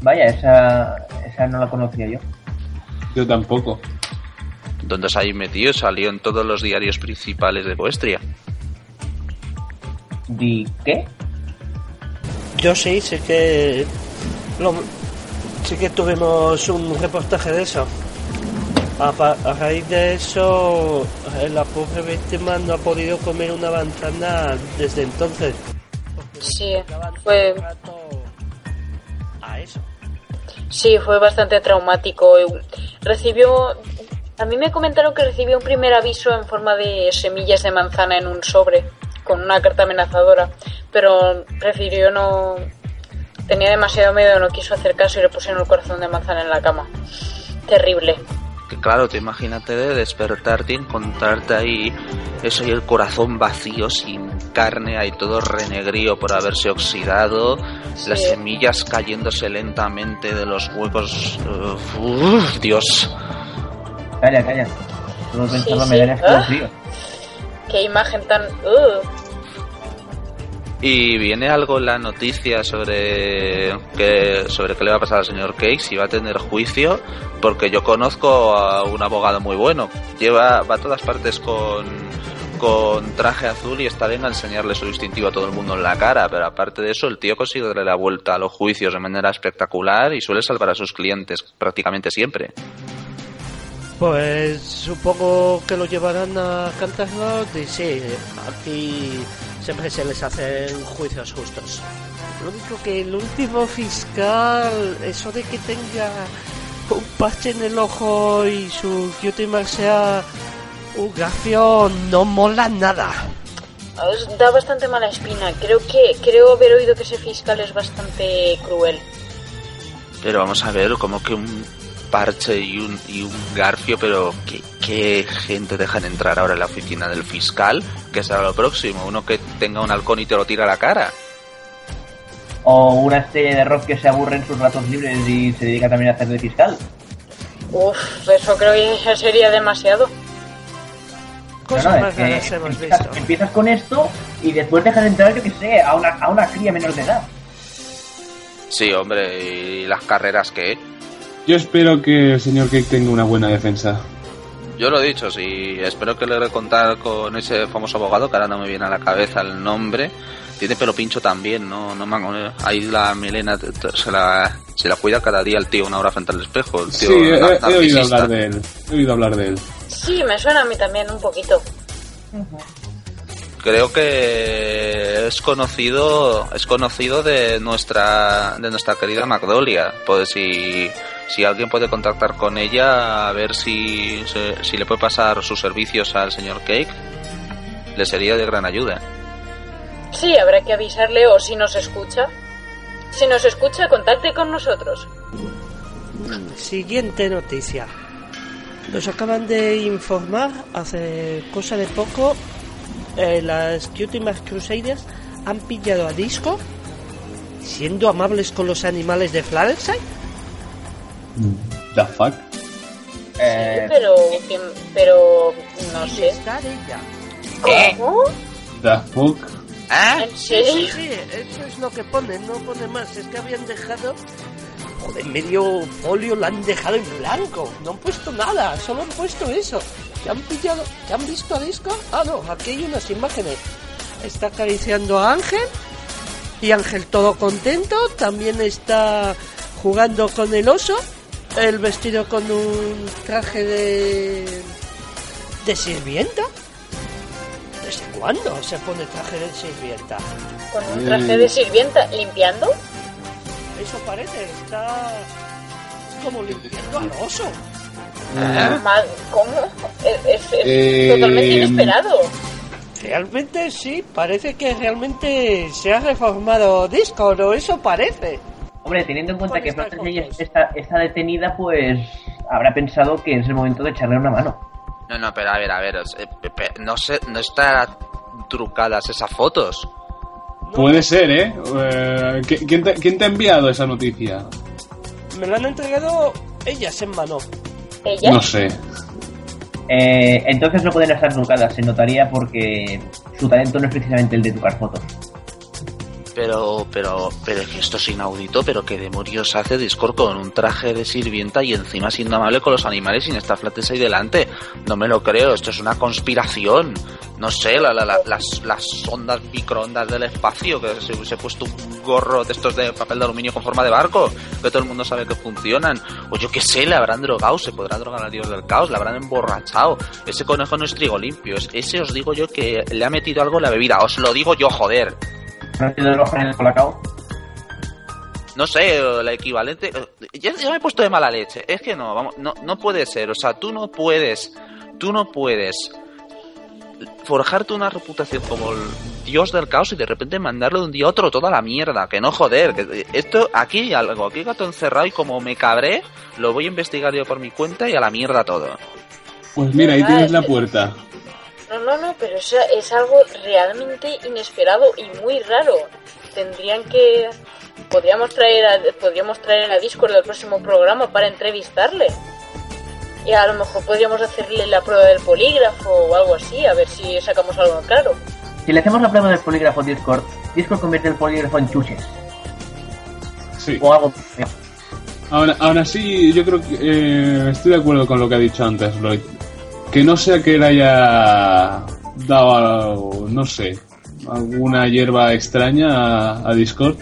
Vaya, esa, esa no la conocía yo. Yo tampoco. Donde se ha metido, salió en todos los diarios principales de Boestria. ¿Di qué? Yo sí, sé que. Lo, sí que tuvimos un reportaje de eso. A, a raíz de eso, eh, la pobre víctima no ha podido comer una manzana desde entonces. Sí, fue, A eso. sí, fue bastante traumático. Recibió, a mí me comentaron que recibió un primer aviso en forma de semillas de manzana en un sobre, con una carta amenazadora, pero prefirió no, tenía demasiado miedo, no quiso hacer caso y le pusieron el corazón de manzana en la cama. Terrible. Claro, te imagínate de despertarte y encontrarte ahí eso y el corazón vacío, sin carne, ahí todo renegrío por haberse oxidado, Sí. las semillas cayéndose lentamente de los huecos. Uf, Dios. Calla, calla. Sí, pensarlo sí. me ¿Ah? escalofrío. Qué imagen tan... Y viene algo la noticia sobre que sobre qué le va a pasar al señor Cake si va a tener juicio, porque yo conozco a un abogado muy bueno. Lleva va a todas partes con con traje azul y está bien a enseñarle su distintivo a todo el mundo en la cara, pero aparte de eso, el tío consigue darle la vuelta a los juicios de manera espectacular y suele salvar a sus clientes prácticamente siempre. Pues supongo que lo llevarán a Canterlot y sí, aquí siempre se les hacen juicios justos. Lo único que el último fiscal, eso de que tenga un parche en el ojo y su cutie sea un gafio no mola nada. Os Da bastante mala espina. Creo que creo haber oído que ese fiscal es bastante cruel. Pero vamos a ver, como que un parche y un, y un garfio, pero ¿qué, ¿qué gente dejan entrar ahora en la oficina del fiscal? Que será lo próximo, uno que tenga un halcón y te lo tira a la cara. O una estrella de rock que se aburre en sus ratos libres y se dedica también a hacer de fiscal. Uf, eso creo que sería demasiado. Cosas No, no, más es que hemos empiezas, visto. empiezas con esto y después dejas entrar, yo que sé, a una, a una cría menor de edad. Sí, hombre, y las carreras que... Yo espero que el señor Cake tenga una buena defensa. Yo lo he dicho, sí, espero que logre contar con ese famoso abogado, que ahora no me viene a la cabeza el nombre. Tiene pelo pincho también, ¿no? no me- ahí la t- se la, se la cuida cada día el tío una hora frente al espejo. El tío Sí, he, he oído hablar de él. He oído hablar de él. Sí, me suena a mí también un poquito. Creo que es conocido, es conocido de nuestra, de nuestra querida Magdolia. Pues si, si alguien puede contactar con ella, a ver si, se- si le puede pasar sus servicios al señor Cake, le sería de gran ayuda. Sí, habrá que avisarle o si nos escucha. Si nos escucha, contacte con nosotros. Siguiente noticia. Nos acaban de informar hace cosa de poco eh, las últimas Crusaders han pillado a Disco siendo amables con los animales de Fluttershy. The fuck. Eh, Pero, pero no sé. Está ella. ¿Cómo? The fuck. ¿Ah? ¿En Sí, sí, sí, eso es lo que pone, no pone más. Es que habían dejado. Joder, medio folio lo han dejado en blanco. No han puesto nada, solo han puesto eso. ¿Ya han pillado? ¿Ya han visto a Disco? Ah, no, aquí hay unas imágenes. Está acariciando a Ángel. Y Ángel todo contento. También está jugando con el oso. El vestido con un traje de. de sirvienta. ¿Desde cuándo se pone traje de sirvienta? Con un traje de sirvienta limpiando. Eso parece, está como limpiando al oso. Ma- ¿Cómo? Es, es- es Eh, totalmente inesperado. Realmente sí, parece que realmente se ha reformado Discord, o eso parece. hombre, teniendo en cuenta que juntos. está, está detenida, pues habrá pensado que es el momento de echarle una mano. No, no, pero a ver, a ver, eh, pe- pe- no sé, no están trucadas esas fotos. No, Puede ser, ¿eh? Eh, ¿qui- ¿quién, te, quién te ha enviado esa noticia? Me la han entregado ellas en mano. Ella. No sé. Eh, entonces no pueden estar trucadas, se notaría porque su talento no es precisamente el de trucar fotos. Pero, pero, pero es que esto es inaudito, pero qué demonios hace Discord con un traje de sirvienta y encima siendo amable con los animales sin estar flates ahí delante. No me lo creo, esto es una conspiración. No sé, la- la- la- las, las ondas microondas del espacio, que se hubiese puesto un gorro de estos de papel de aluminio con forma de barco, que todo el mundo sabe que funcionan. O yo qué sé, le habrán drogado, se podrá drogar al dios del caos, le habrán emborrachado. Ese conejo no es trigo limpio, es- ese os digo yo que le ha metido algo en la bebida, os lo digo yo, joder. ¿No ha sido el ojo en el colacao? no sé, el equivalente. eh, Ya, ya me he puesto de mala leche. Es que no, vamos, no, no puede ser. O sea, tú no puedes, tú no puedes forjarte una reputación como el dios del caos y de repente mandarle de un día a otro toda la mierda. Que no joder. Que esto, aquí hay algo, aquí hay gato encerrado y como me cabré, lo voy a investigar yo por mi cuenta y a la mierda todo. Pues mira, ahí Ah, tienes la puerta. No, no, no, pero es, es algo realmente inesperado y muy raro. Tendrían que... Podríamos traer a, podríamos traer a Discord del próximo programa para entrevistarle. Y a lo mejor podríamos hacerle la prueba del polígrafo o algo así, a ver si sacamos algo claro. Si le hacemos la prueba del polígrafo Discord, Discord convierte el polígrafo en chuches. Sí. O algo. Aún, aún así, yo creo que eh, estoy de acuerdo con lo que ha dicho antes, Lloyd. Que no sea que él haya dado, no sé, alguna hierba extraña a Discord.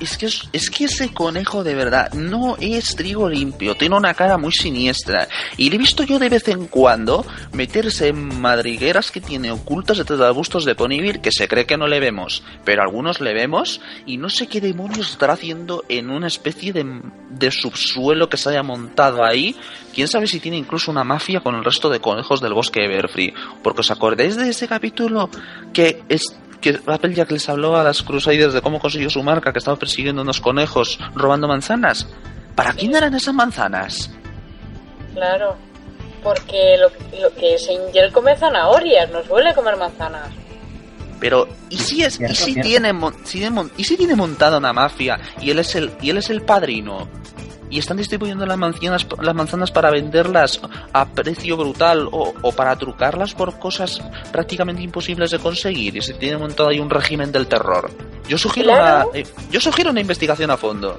Es que, es, que ese conejo de verdad no es trigo limpio, tiene una cara muy siniestra. Y le he visto yo de vez en cuando meterse en madrigueras que tiene ocultas detrás de arbustos de Ponyville que se cree que no le vemos. Pero algunos le vemos y no sé qué demonios estará haciendo en una especie de, de subsuelo que se haya montado ahí. Quién sabe si tiene incluso una mafia con el resto de conejos del bosque de Everfree. Porque os acordáis de ese capítulo que es que Applejack les habló a las Crusaders de cómo consiguió su marca, que estaba persiguiendo unos conejos robando manzanas. ¿Para quién eran esas manzanas? Claro. Porque lo, lo que es Angel come zanahorias, no suele comer manzanas. Pero, ¿y si es, y si cierto. tiene, si y si tiene montada una mafia y él es el, y él es el padrino? Y están distribuyendo las manzanas, las manzanas para venderlas a precio brutal o, o para trucarlas por cosas prácticamente imposibles de conseguir. Y se tiene montado ahí un régimen del terror. Yo sugiero, Claro. una, eh, yo sugiero una investigación a fondo.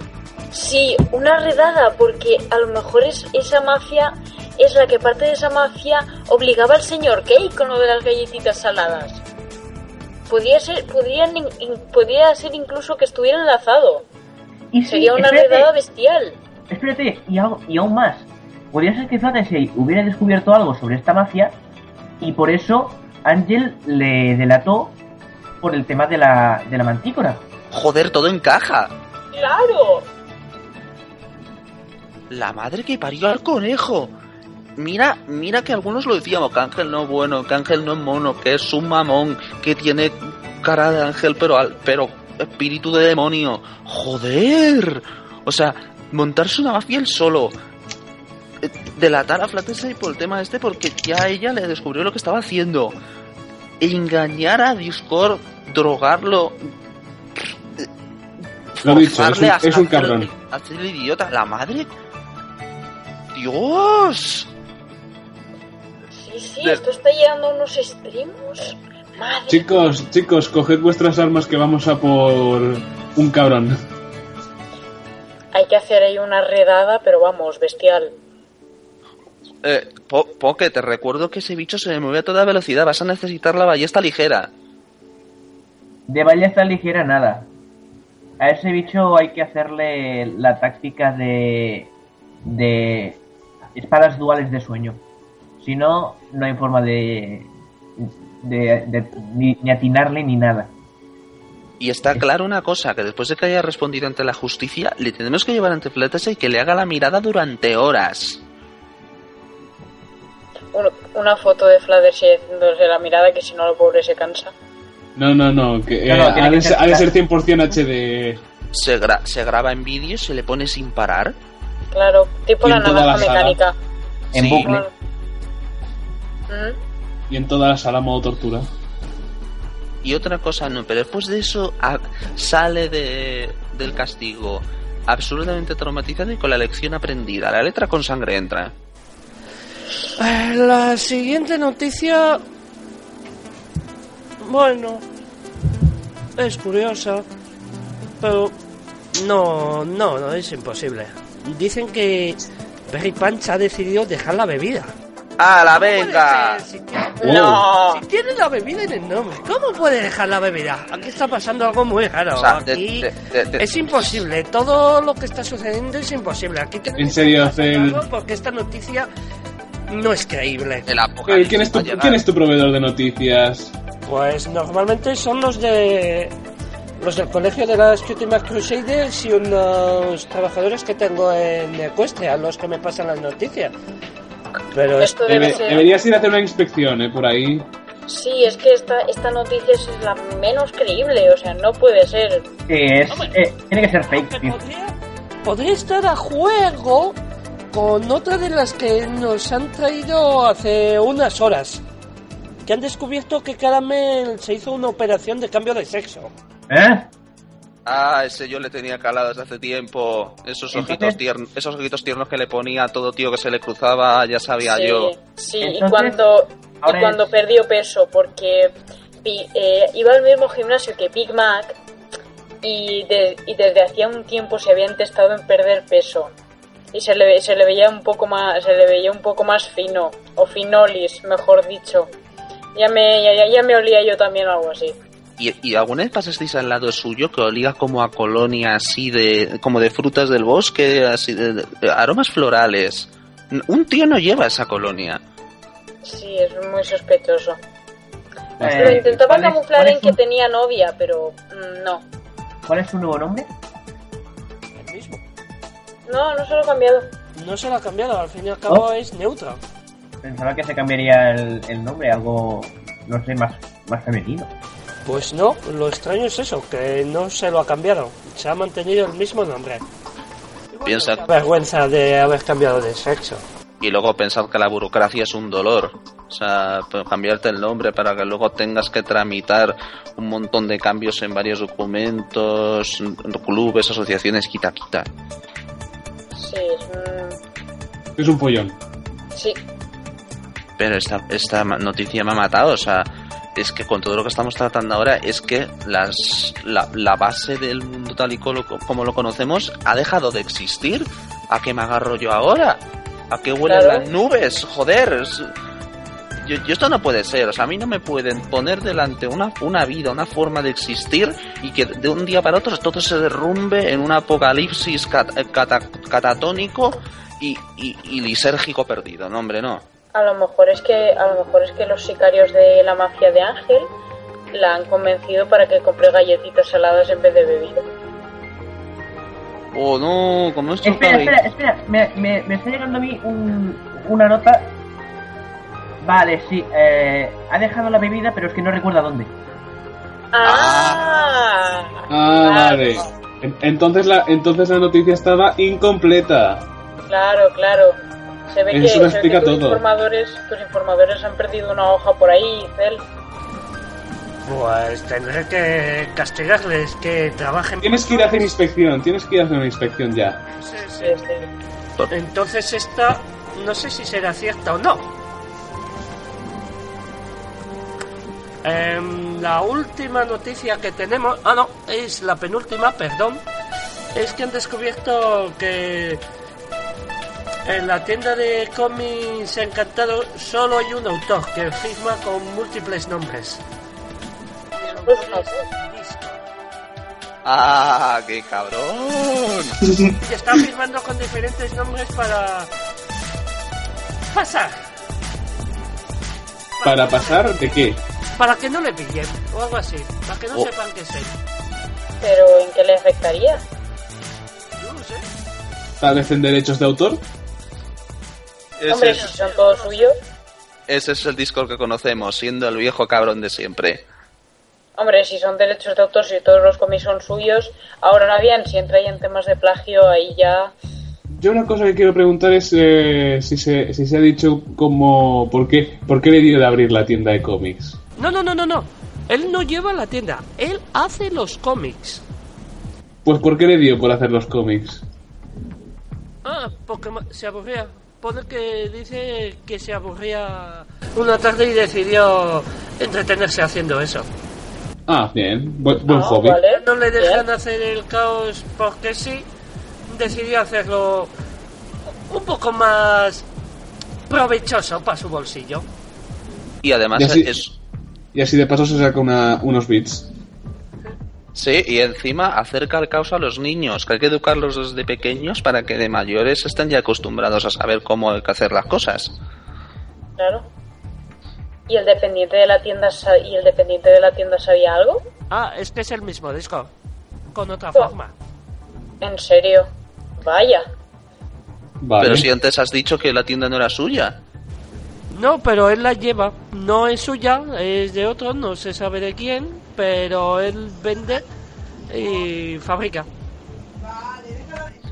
Sí, una redada, porque a lo mejor es, esa mafia es la que parte de esa mafia obligaba al señor Cake con lo de las galletitas saladas. Podría ser, podrían in- podría ser incluso que estuviera enlazado. Y sí, Sería una redada bestial. Espérate, y, algo- y aún más. Podría ser que Fluttershy hubiera descubierto algo sobre esta mafia y por eso Ángel le delató por el tema de la, de la mantícora. Joder, todo encaja. ¡Claro! La madre que parió al conejo. Mira, mira que algunos lo decíamos, que Ángel no es bueno, que Ángel no es mono, que es un mamón, que tiene cara de ángel pero al- pero espíritu de demonio. Joder. O sea, montarse una mafia él solo. Delatar a Fluttershy por el tema este porque ya ella le descubrió lo que estaba haciendo. Engañar a Discord, drogarlo, Lo dicho, es un, a es un hacer- cabrón. a hacer el idiota. La madre. Dios. Sí, sí, De- esto está llegando a unos extremos. Madre. Chicos, chicos, coged vuestras armas que vamos a por un cabrón. Hay que hacer ahí una redada, pero vamos, bestial. Eh, Po- Poke, te recuerdo que ese bicho se mueve a toda velocidad. Vas a necesitar la ballesta ligera. De ballesta ligera nada. A ese bicho hay que hacerle la táctica de de espadas duales de sueño. Si no, no hay forma de, de, de- ni, ni atinarle ni nada. Y está claro una cosa, que después de que haya respondido ante la justicia, le tenemos que llevar ante Fluttershy y que le haga la mirada durante horas. Un- una foto de Fluttershy haciéndose la mirada que si no, el pobre se cansa. No, no, no, que, No, eh, no, ha, de que ser, ha de ser 100% HD. Se, gra- se graba en vídeo, se le pone sin parar. Claro, tipo la naranja mecánica. En Sí. bucle. ¿Mm? Y en toda la sala modo tortura. Y otra cosa no, pero después de eso sale de, del castigo absolutamente traumatizado y con la lección aprendida. La letra con sangre entra. Eh, La siguiente noticia. Bueno. Es curiosa. Pero. No, no, no es imposible. Dicen que Berry Punch ha decidido dejar la bebida. ¡A la ¿Cómo puede venga! ser? Si tiene- ¡No! Si tiene la bebida en el nombre, ¿cómo puede dejar la bebida? Aquí está pasando algo muy raro. O sea, Aquí de- de- de- es imposible. Todo lo que está sucediendo es imposible. Aquí En serio, que hacer- sacarlo porque esta noticia no es creíble. el Eh, ¿quién, es tu. ¿Quién es tu proveedor de noticias? Pues normalmente son los de los del colegio de las últimas Crusaders y unos trabajadores que tengo en Ecuestria, los que me pasan las noticias. Pero es Esto debe Debe- ser. deberías ir a hacer una inspección, ¿eh? Por ahí. Sí, es que esta, esta noticia es la menos creíble, o sea, no puede ser. Que es, eh, tiene que ser fake, tío. podría, podría estar a juego con otra de las que nos han traído hace unas horas. Que han descubierto que Caramel se hizo una operación de cambio de sexo. ¿Eh? Ah, ese yo le tenía calado desde hace tiempo. Esos Entonces- ojitos tiernos, esos ojitos tiernos que le ponía a todo tío que se le cruzaba, ya sabía sí, yo. sí, y cuando, y ahora cuando es- perdió peso, porque eh, iba al mismo gimnasio que Big Mac y, de- y desde hacía un tiempo se había intentado en perder peso. Y se le, se le veía un poco más, se le veía un poco más fino, o finolis, mejor dicho. Ya me, ya, ya- ya me olía yo también algo así. ¿Y, y alguna vez pasasteis al lado suyo que olía como a colonia así de, como de frutas del bosque, así de, de- aromas florales? Un tío no lleva esa colonia. Sí, es muy sospechoso. Eh, Lo intentaba ¿cuál es- camuflar en que tenía novia, pero mm, no. ¿Cuál es su nuevo nombre? El mismo. No, no se lo he cambiado. No se lo ha cambiado, al fin y al cabo ¿Oh? es neutra. Pensaba que se cambiaría el, el nombre, algo, no sé, más, más femenino. Pues no, lo extraño es eso, que no se lo ha cambiado. Se ha mantenido el mismo nombre. Piensa Vergüenza de haber cambiado de sexo. y luego pensar que la burocracia es un dolor. O sea, pues, cambiarte el nombre para que luego tengas que tramitar un montón de cambios en varios documentos, clubes, asociaciones, quita, quita. Sí, es un- Es un pollón. sí. Pero esta, esta noticia me ha matado, o sea, es que con todo lo que estamos tratando ahora es que las, la, la base del mundo tal y como, como lo conocemos ha dejado de existir. ¿A qué me agarro yo ahora? ¿A qué huelen Claro. las nubes? Joder, es- yo, yo esto no puede ser, o sea, a mí no me pueden poner delante una, una vida, una forma de existir y que de un día para otro todo se derrumbe en un apocalipsis cat- cata- catatónico y, y, y lisérgico perdido, no hombre, no. A lo mejor es que a lo mejor es que los sicarios de la mafia de Ángel la han convencido para que compre galletitas saladas en vez de bebida. Oh no, como esto Espera, espera, espera. Me, me, me está llegando a mí un, una nota. Vale, sí. Eh, ha dejado la bebida, pero es que no recuerda dónde. Ah, Ah, vale. En- Entonces la, entonces la noticia estaba incompleta. claro, claro. Se ve que, lo que tus todo. informadores, tus informadores han perdido una hoja por ahí, Cel. Pues tendré que castigarles que trabajen. Tienes que ir a hacer inspección, tienes que ir a hacer una inspección ya. Sí, sí. Sí, sí. Entonces esta no sé si será cierta o no. Em, la última noticia que tenemos, ah no, es la penúltima, perdón, es que han descubierto que en la tienda de cómics Encantado solo hay un autor que firma con múltiples nombres. No. Ah, qué cabrón. Y está firmando con diferentes nombres para pasar. ¿Para pasar de qué? Para que no le pillen, o algo así. Para que no Oh. sepan que es él. Pero ¿en qué le afectaría? Yo no sé. ¿Para defender derechos de autor? Ese Hombre, es, si son todos suyos. ese es el Discord que conocemos, siendo el viejo cabrón de siempre. Hombre, si son derechos de autor, si todos los cómics son suyos. Ahora bien, si entra ahí en temas de plagio, ahí ya. Yo una cosa que quiero preguntar es eh, si, se, si se ha dicho como... ¿por qué, ¿Por qué le dio de abrir la tienda de cómics? No, no, no, no, no. Él no lleva la tienda. Él hace los cómics. Pues ¿por qué le dio por hacer los cómics? Ah, porque se aburría. Pone que dice que se aburría una tarde y decidió entretenerse haciendo eso. Ah, bien, buen, buen Ah, hobby. vale. No le Bien. dejan hacer el caos porque sí. Decidió hacerlo un poco más provechoso para su bolsillo. Y además Y así- es... Y así de paso se saca una- unos bits. Sí, y encima acerca el caos a los niños, que hay que educarlos desde pequeños para que de mayores estén ya acostumbrados a saber cómo hay que hacer las cosas. Claro. ¿Y el dependiente de la tienda y el dependiente de la tienda sabía algo? Ah, es que es el mismo disco. Con otra Oh. forma. En serio. Vaya. Vale. Pero si antes has dicho que la tienda no era suya. No, pero él la lleva. No es suya, es de otro, no se sabe de quién, pero él vende y fabrica.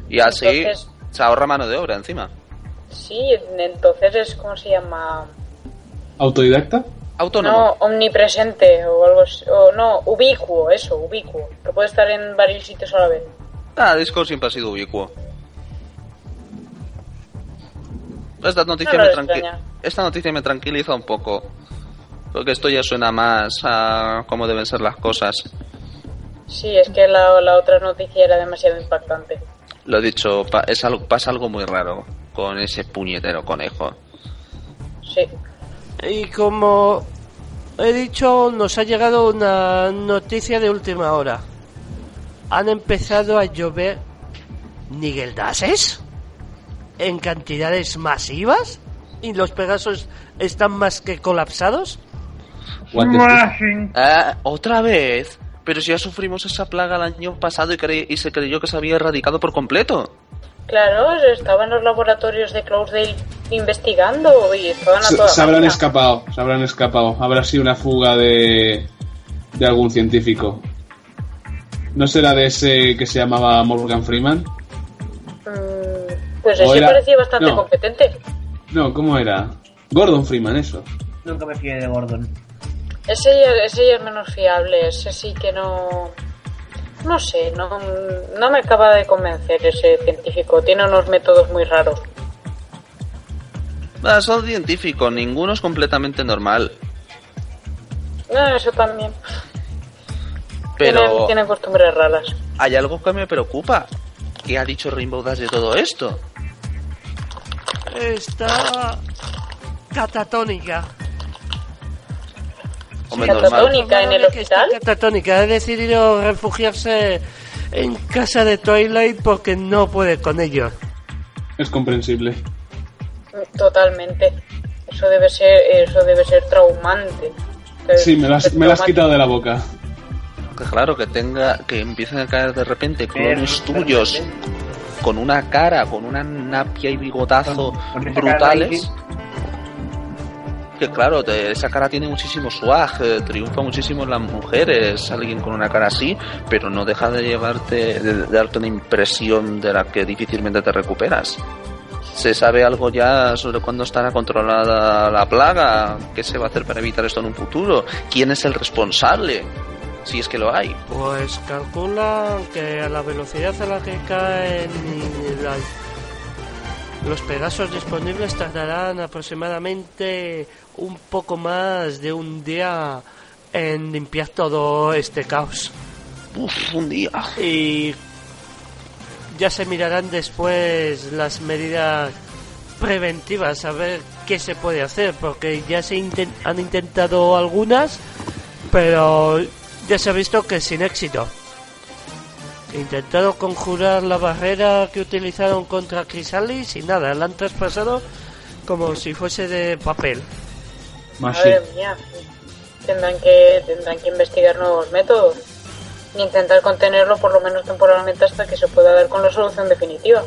Y así Entonces- se ahorra mano de obra encima. Sí, entonces es como se llama. ¿Autodidacta? Autónomo. No, omnipresente o algo así. O no, ubicuo, eso, ubicuo. Que puede estar en varios sitios a la vez. Ah, Discord siempre ha sido ubicuo. Esta noticia, No, no me tranqui-. Esta noticia me tranquiliza un poco. Porque esto ya suena más a cómo deben ser las cosas. Sí, es que la, la otra noticia era demasiado impactante. Lo he dicho, pa- es algo, pasa algo muy raro con ese puñetero conejo. Sí. Y como he dicho, nos ha llegado una noticia de última hora. Han empezado a llover Nigeldases en cantidades masivas y los Pegasos están más que colapsados. What the fuck? Ah, ¿Otra vez? Pero si ya sufrimos esa plaga el año pasado y, cre- y se creyó que se había erradicado por completo. Claro, estaba en los laboratorios de Cloudesdale investigando y estaban a Se, toda se habrán escapado, se habrán escapado. Habrá sido una fuga de, de algún científico. ¿No será de ese que se llamaba Morgan Freeman? Mm, pues ese era- parecía bastante no. competente. No, ¿cómo era? Gordon Freeman, eso. Nunca me fié de Gordon. Ese ese ya es menos fiable, ese sí que no... No sé, no, no me acaba de convencer ese científico. Tiene unos métodos muy raros. Ah, son científicos, ninguno es completamente normal. No, eso también. Tienen, Pero tienen costumbres raras. hay algo que me preocupa. ¿Qué ha dicho Rainbow Dash de todo esto? Está catatónica. Hombre, catatónica. en el Que está hospital? Catatónica. Ha decidido refugiarse en casa de Twilight porque no puede con ellos. Es comprensible. Totalmente. Eso debe ser, eso debe ser traumante. Sí, me las, me las has quitado de la boca. Que claro, que tenga, que empiecen a caer de repente clones tuyos con una cara, con una napia y bigotazo Con- con brutales. Que claro, esa cara tiene muchísimo swag, eh, triunfa muchísimo en las mujeres, alguien con una cara así, pero no deja de llevarte, de, darte una impresión de la que difícilmente te recuperas. ¿Se sabe algo ya sobre cuándo estará controlada la plaga? ¿Qué se va a hacer para evitar esto en un futuro? ¿Quién es el responsable? Si es que lo hay. Pues calculan que a la velocidad a la que caen la- los Pegasos disponibles tardarán aproximadamente un poco más de un día en limpiar todo este caos. Uf, un día. Y ya se mirarán después las medidas preventivas a ver qué se puede hacer, porque ya se inten- han intentado algunas, pero ya se ha visto que sin éxito. Intentado conjurar la barrera que utilizaron contra Chrysalis y nada, la han traspasado como si fuese de papel. Madre mía. Tendrán que, tendrán que investigar nuevos métodos. Y intentar contenerlo por lo menos temporalmente hasta que se pueda dar con la solución definitiva.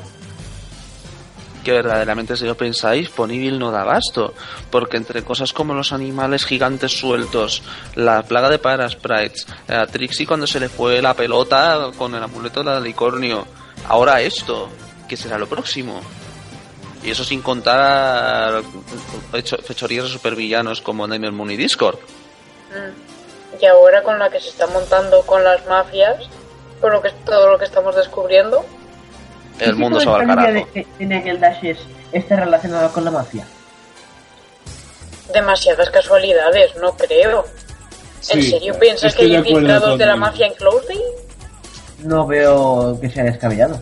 Que verdaderamente si lo pensáis, Ponyville no da abasto, porque entre cosas como los animales gigantes sueltos, la plaga de Parasprites, a Trixie cuando se le fue la pelota con el amuleto del unicornio, ahora esto, ¿qué será lo próximo? Y eso sin contar hecho- fechorías de supervillanos como Nightmare Moon y Discord. Mm. Y ahora con la que se está montando con las mafias, por lo que todo lo que estamos descubriendo, El mundo se ¿Qué va al carajo. de- que tiene el Dash es, está relacionado con la mafia? demasiadas casualidades, no creo. ¿En Sí, serio piensas que estoy hay de acuerdo infiltrados de la contigo. mafia en Clothing? No veo que sea descabellado.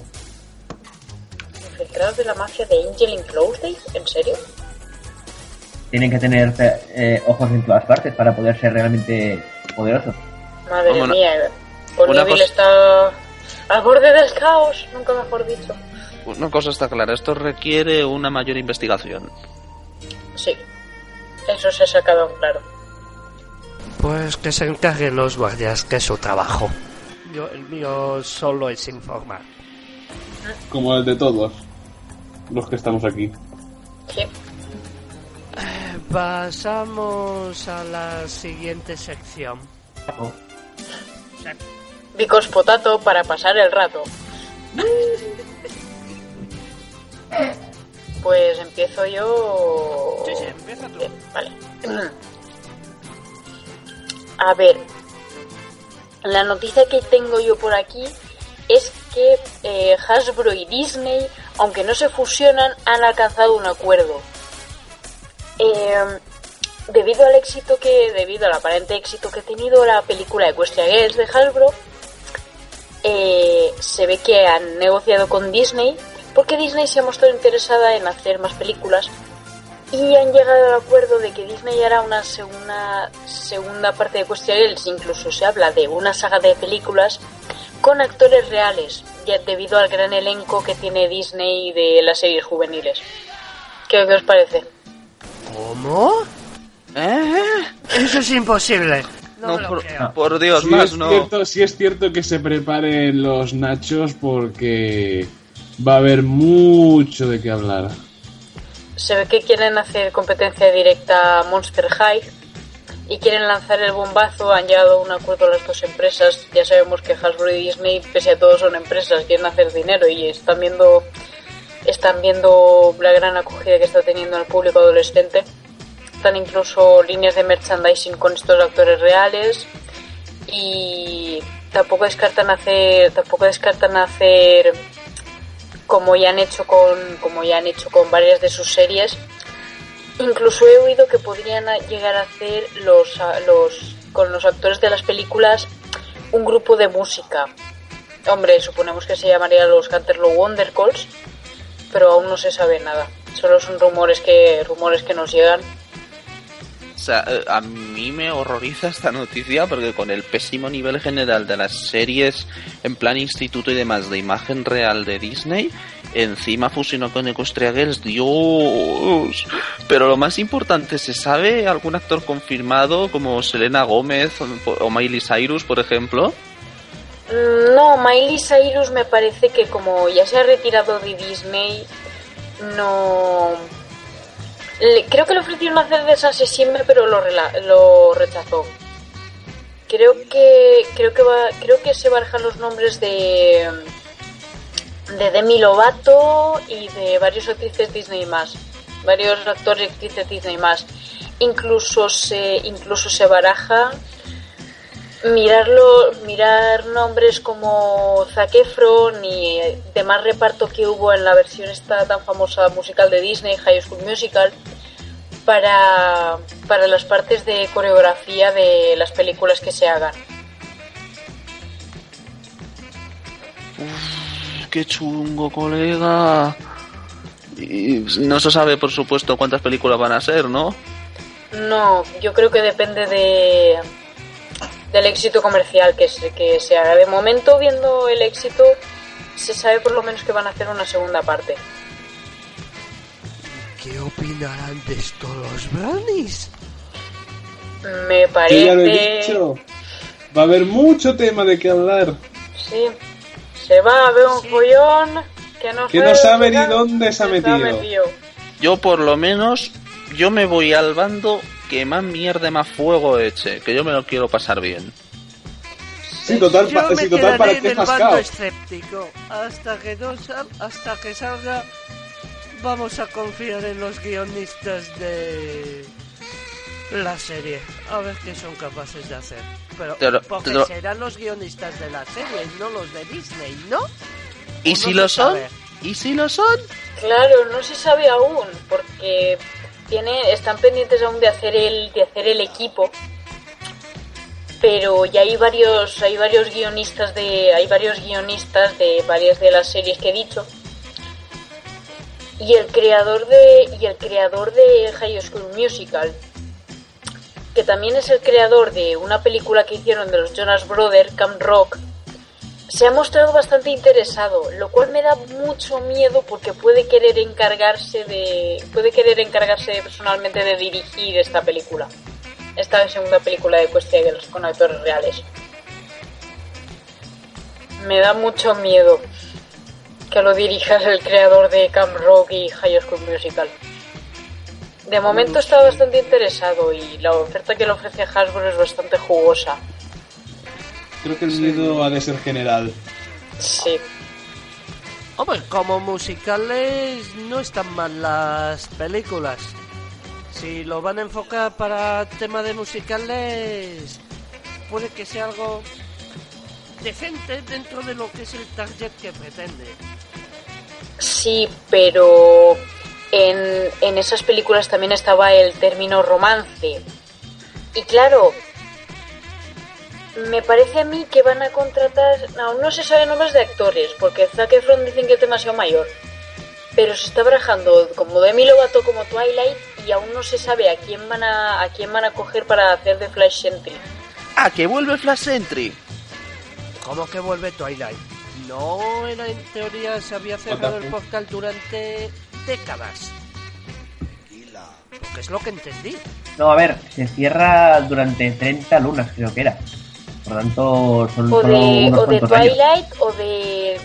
¿Infiltrados de la mafia de Angel in Clothing? ¿En serio? Tienen que tener eh, ojos en todas partes para poder ser realmente poderosos. Madre Vamos, mía, una Ponyville cosa- está al borde del caos, nunca mejor dicho. Una cosa está clara, esto requiere una mayor investigación. Sí, eso se ha sacado en claro. Pues que se encarguen los guardias, que es su trabajo. Yo, el mío solo es informar. Como el de todos los que estamos aquí. Sí. Pasamos a la siguiente sección. Vicos Potato para pasar el rato. Pues empiezo yo. Sí, sí, empieza tú. Bien, vale. A ver, la noticia que tengo yo por aquí es que eh, Hasbro y Disney, aunque no se fusionan, han alcanzado un acuerdo. Eh, debido al éxito que, debido al aparente éxito que ha tenido la película de Equestria Girls de Hasbro, eh, se ve que han negociado con Disney porque Disney se ha mostrado interesada en hacer más películas y han llegado al acuerdo de que Disney hará una segunda, segunda parte de Girls, incluso se habla de una saga de películas con actores reales, ya debido al gran elenco que tiene Disney de las series juveniles. ¿Qué, qué os parece? ¿Cómo? ¿Eh? Eso es imposible. No, No, me lo por, creo. por Dios, Sí más es, no. cierto, sí es cierto que se preparen los nachos porque va a haber mucho de qué hablar. Se ve que quieren hacer competencia directa a Monster High y quieren lanzar el bombazo, han llegado a un acuerdo las dos empresas. Ya sabemos que Hasbro y Disney, pese a todo, son empresas, quieren hacer dinero y están viendo, están viendo la gran acogida que está teniendo el público adolescente. Están incluso líneas de merchandising con estos actores reales y tampoco descartan hacer, tampoco descartan hacer como ya han hecho con, como ya han hecho con varias de sus series Incluso he oído que podrían llegar a hacer los, los con los actores de las películas un grupo de música. Hombre, suponemos que se llamaría los Canterlot Wondercalls, pero aún no se sabe nada. Solo son rumores que rumores que nos llegan o sea, eh, a mí me horroriza esta noticia porque con el pésimo nivel general de las series en plan instituto y demás de imagen real de Disney, encima fusionó con Equestria Girls, Dios. Pero lo más importante, ¿se sabe algún actor confirmado como Selena Gómez o Miley Cyrus, por ejemplo? No, Miley Cyrus me parece que como ya se ha retirado de Disney, no creo que le ofrecieron hacer de San pero lo, lo rechazó. Creo que creo que va, creo que se barajan los nombres de de Demi Lovato y de varios actrices Disney más, varios actores y actrices Disney más. Incluso se incluso se baraja mirarlo, mirar nombres como Zac Efron y demás reparto que hubo en la versión esta tan famosa musical de Disney, High School Musical, para, para las partes de coreografía de las películas que se hagan. qué chungo, colega. Y no se sabe, por supuesto, cuántas películas van a ser, ¿no? No, yo creo que depende de, del éxito comercial que se, que se haga. De momento, viendo el éxito, se sabe por lo menos que van a hacer una segunda parte. ¿Qué opinarán de esto los brownies? Me parece... ya lo he dicho. Va a haber mucho tema de qué hablar. Sí. Se va a ver un follón que no, que no sabe ni dónde se ha metido. Yo por lo menos, yo me voy al bando que más mierda, más fuego eche, que yo me lo quiero pasar bien. Sí, total, Yo sí, me total quedaré en parece el bando escéptico. Hasta que, no sal- hasta que salga, vamos a confiar en los guionistas de la serie. A ver qué son capaces de hacer. Pero, porque serán los guionistas de la serie, no los de Disney, ¿no? ¿Y ¿O si lo son? sabe? ¿Y si lo son? Claro, no se sabe aún, porque tiene, están pendientes aún de hacer el, de hacer el equipo. Pero ya hay varios, hay varios guionistas de, hay varios guionistas de varias de las series que he dicho. Y el creador de, y el creador de High School Musical, que también es el creador de una película que hicieron de los Jonas Brothers, Camp Rock, se ha mostrado bastante interesado, lo cual me da mucho miedo porque puede querer encargarse de puede querer encargarse personalmente de dirigir esta película. Esta segunda película de Cuestia Girls con actores reales. Me da mucho miedo que lo dirija el creador de Camp Rock y High School Musical. De momento está bastante interesado y la oferta que le ofrece Hasbro es bastante jugosa. Creo que el miedo ha de ser general. Sí. Hombre, como musicales no están mal las películas. Si lo van a enfocar para tema de musicales, puede que sea algo decente dentro de lo que es el target que pretende. Sí, pero en, en esas películas también estaba el término romance. Y claro, me parece a mí que van a contratar, aún no se sabe nombres de actores, porque Zac Efron dicen que es demasiado mayor. Pero se está barajando como Demi Lovato como Twilight y aún no se sabe a quién van a, a quién van a coger para hacer de Flash Sentry. Ah, que vuelve Flash Entry. ¿Cómo que vuelve Twilight? No, era en teoría se había cerrado el portal durante décadas. Porque es lo que entendí. No, a ver, se cierra durante 30 lunas, creo que era. Por lo tanto, son O de, unos o de años. Twilight o de...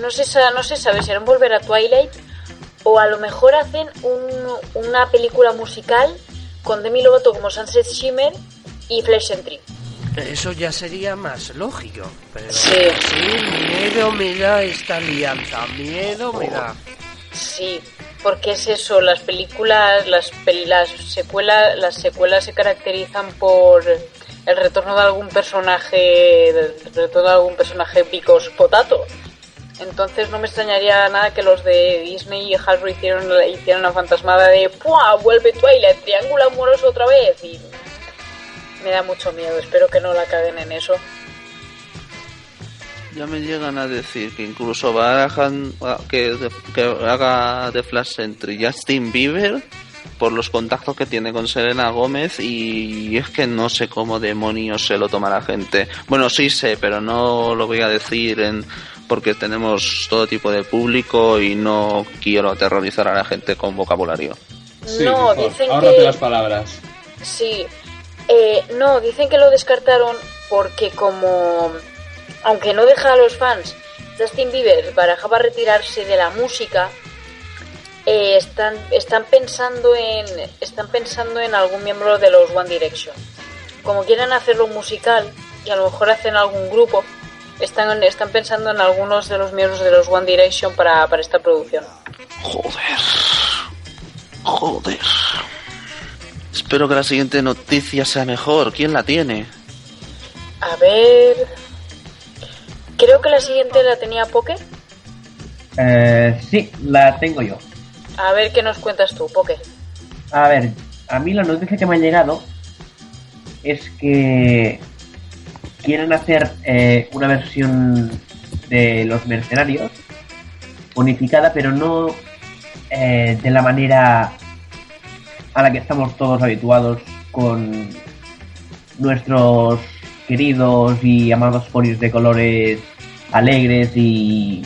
No se, no se sabe si harán volver a Twilight o a lo mejor hacen un- una película musical con Demi Lovato como Sunset Shimmer y Flesh Entry. Eso ya sería más lógico. Pero Sí. miedo me da esta alianza. Miedo me da. Sí, porque es eso, las películas, las, las secuelas, las secuelas se caracterizan por el retorno de algún personaje, el retorno de algún personaje picos potato. Entonces no me extrañaría nada que los de Disney y Hasbro hicieron, hicieron una fantasmada de ¡Pua! Vuelve Twilight, triángulo amoroso otra vez. Y me da mucho miedo, espero que no la caguen en eso. Ya me llegan a decir que incluso barajan que, que haga de Flash Entry Justin Bieber por los contactos que tiene con Selena Gómez y es que no sé cómo demonios se lo toma la gente. Bueno, sí sé, pero no lo voy a decir en porque tenemos todo tipo de público y no quiero aterrorizar a la gente con vocabulario. Sí, no, mejor. dicen Ahórrate que... las palabras. Sí, eh, no, dicen que lo descartaron porque como, aunque no deja a los fans, Justin Bieber barajaba retirarse de la música, eh, están, están pensando en, están pensando en algún miembro de los One Direction. Como quieren hacerlo musical y a lo mejor hacen algún grupo, están, están pensando en algunos de los miembros de los One Direction para, para esta producción. Joder. Joder. Espero que la siguiente noticia sea mejor. ¿Quién la tiene? A ver, creo que la siguiente la tenía Poke. Eh, sí, la tengo yo. A ver qué nos cuentas tú, Poke. A ver, a mí la noticia que me ha llegado es que quieren hacer eh, una versión de los mercenarios unificada, pero no eh, de la manera a la que estamos todos habituados con nuestros queridos y amados polis de colores alegres y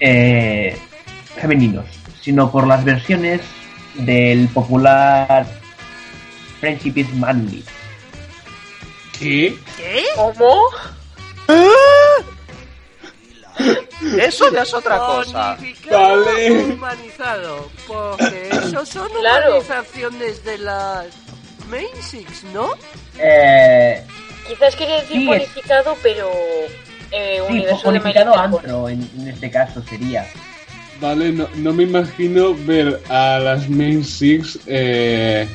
eh, femeninos, sino por las versiones del popular Friendship is Manly. ¿Qué? ¿Qué? ¿Cómo? Eso ya es otra cosa. Vale. humanizado. Porque eso son Claro. humanizaciones de las Main Six, ¿no? Eh, Quizás quería decir Sí, es- purificado, pero eh, sí, universo de unificado Manson. antro en, en este caso sería. Vale, no, no me imagino ver a las Main Six eh,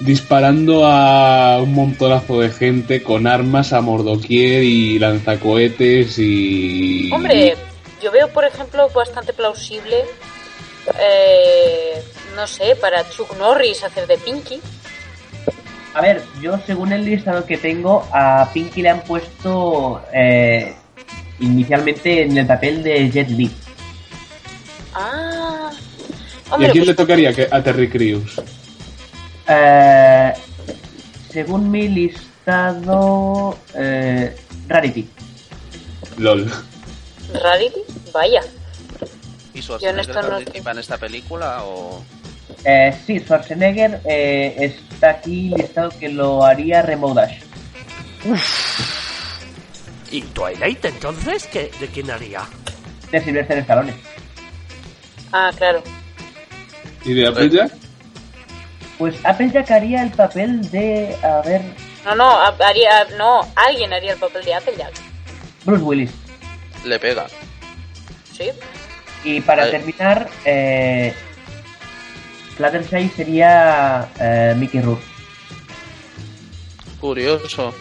disparando a un montonazo de gente con armas a mordoquier y lanzacohetes y... Hombre, yo veo, por ejemplo, bastante plausible, eh, no sé, para Chuck Norris hacer de Pinky. A ver, yo según el listado que tengo, a Pinky le han puesto eh, inicialmente en el papel de Jet Li. Ah, ¿Y hombre, a quién pues- le tocaría que- a Terry Crews? Eh, según mi listado, eh, Rarity. LOL. Rarity, vaya. ¿Y Schwarzenegger no participa en esta película o...? Eh, sí, Schwarzenegger eh, está aquí listado que lo haría Remote Dash. ¿Y Twilight entonces? ¿qué, ¿De quién haría? De Sylvester Stallone. Ah, claro. ¿Y de Applejack? Pues Applejack haría el papel de, a ver, No, no, ha- haría, no, alguien haría el papel de Applejack. Bruce Willis. Le pega. Sí. Y para Ay. terminar, eh, Fluttershy sería eh, Mickey Rourke. Curioso.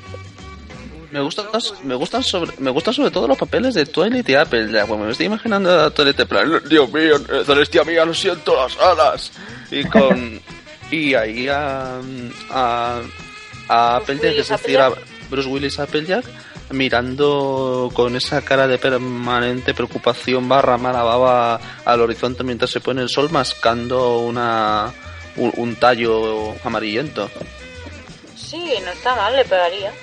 Me gustan, me gustan sobre, me gustan sobre todo los papeles de Twilight y Apple. Ya, bueno, me estoy imaginando a Twilight en plan, Dios mío, eh, Celestia mía, lo siento las alas. Y con, y ahí a, a, a Applejack, es decir, a. Bruce Willis Applejack, mirando con esa cara de permanente preocupación barra mala baba al horizonte mientras se pone el sol mascando una, un, un tallo amarillento. Sí, no está mal, le pegaría.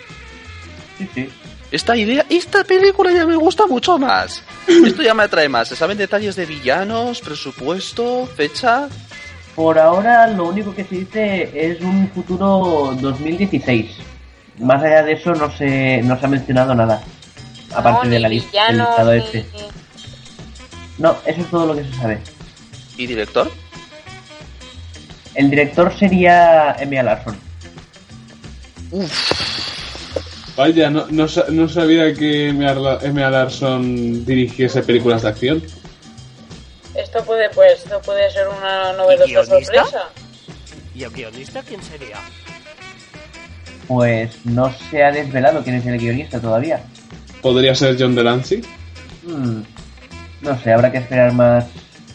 Sí, sí. Esta idea, esta película ya me gusta mucho más. Esto ya me atrae más. ¿Se saben detalles de villanos, presupuesto, fecha? Por ahora lo único que se dice es un futuro 2016. Más allá de eso no se, no se ha mencionado nada. Aparte no, de la lista del villanos, listado ni- este. No, eso es todo lo que se sabe. ¿Y director? El director sería Emia Larson. Vaya, no, no, sa- no sabía que M.A. Larson dirigiese películas de acción. Esto puede, pues, esto puede ser una novedosa guionista? sorpresa. ¿Y el guionista quién sería? Pues no se ha desvelado quién es el guionista todavía. ¿Podría ser John Delancey? Hmm, No sé, habrá que esperar más,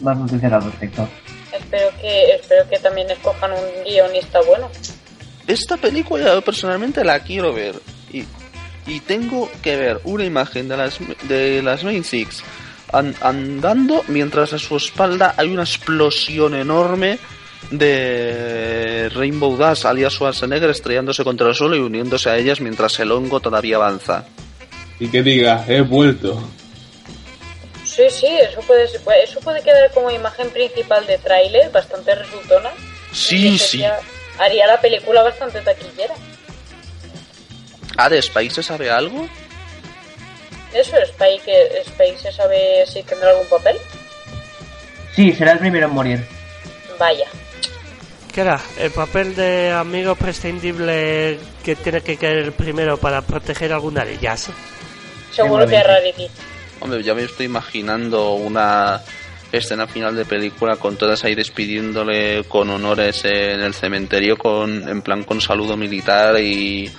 más noticias al respecto. Espero que, espero que también escojan un guionista bueno. Esta película yo personalmente la quiero ver. Y, y tengo que ver una imagen de las, de las Main Six an- andando mientras a su espalda hay una explosión enorme de Rainbow Dash alias Schwarzenegger estrellándose contra el suelo y uniéndose a ellas mientras el hongo todavía avanza. Y que diga, he vuelto. Sí, sí, eso puede, ser- puede- eso puede quedar como imagen principal de tráiler, bastante resultona. Sí, sí. sería- Haría la película bastante taquillera. ¿Ah, de Space se sabe algo? Eso, Spike, que Spike se sabe si tendrá algún papel. Sí, será el primero en morir. Vaya. ¿Qué era? El papel de amigo prescindible que tiene que caer primero para proteger alguna de ellas. Seguro que es Rarity. Hombre, ya me estoy imaginando una escena final de película con todas ahí despidiéndole con honores en el cementerio con en plan con saludo militar y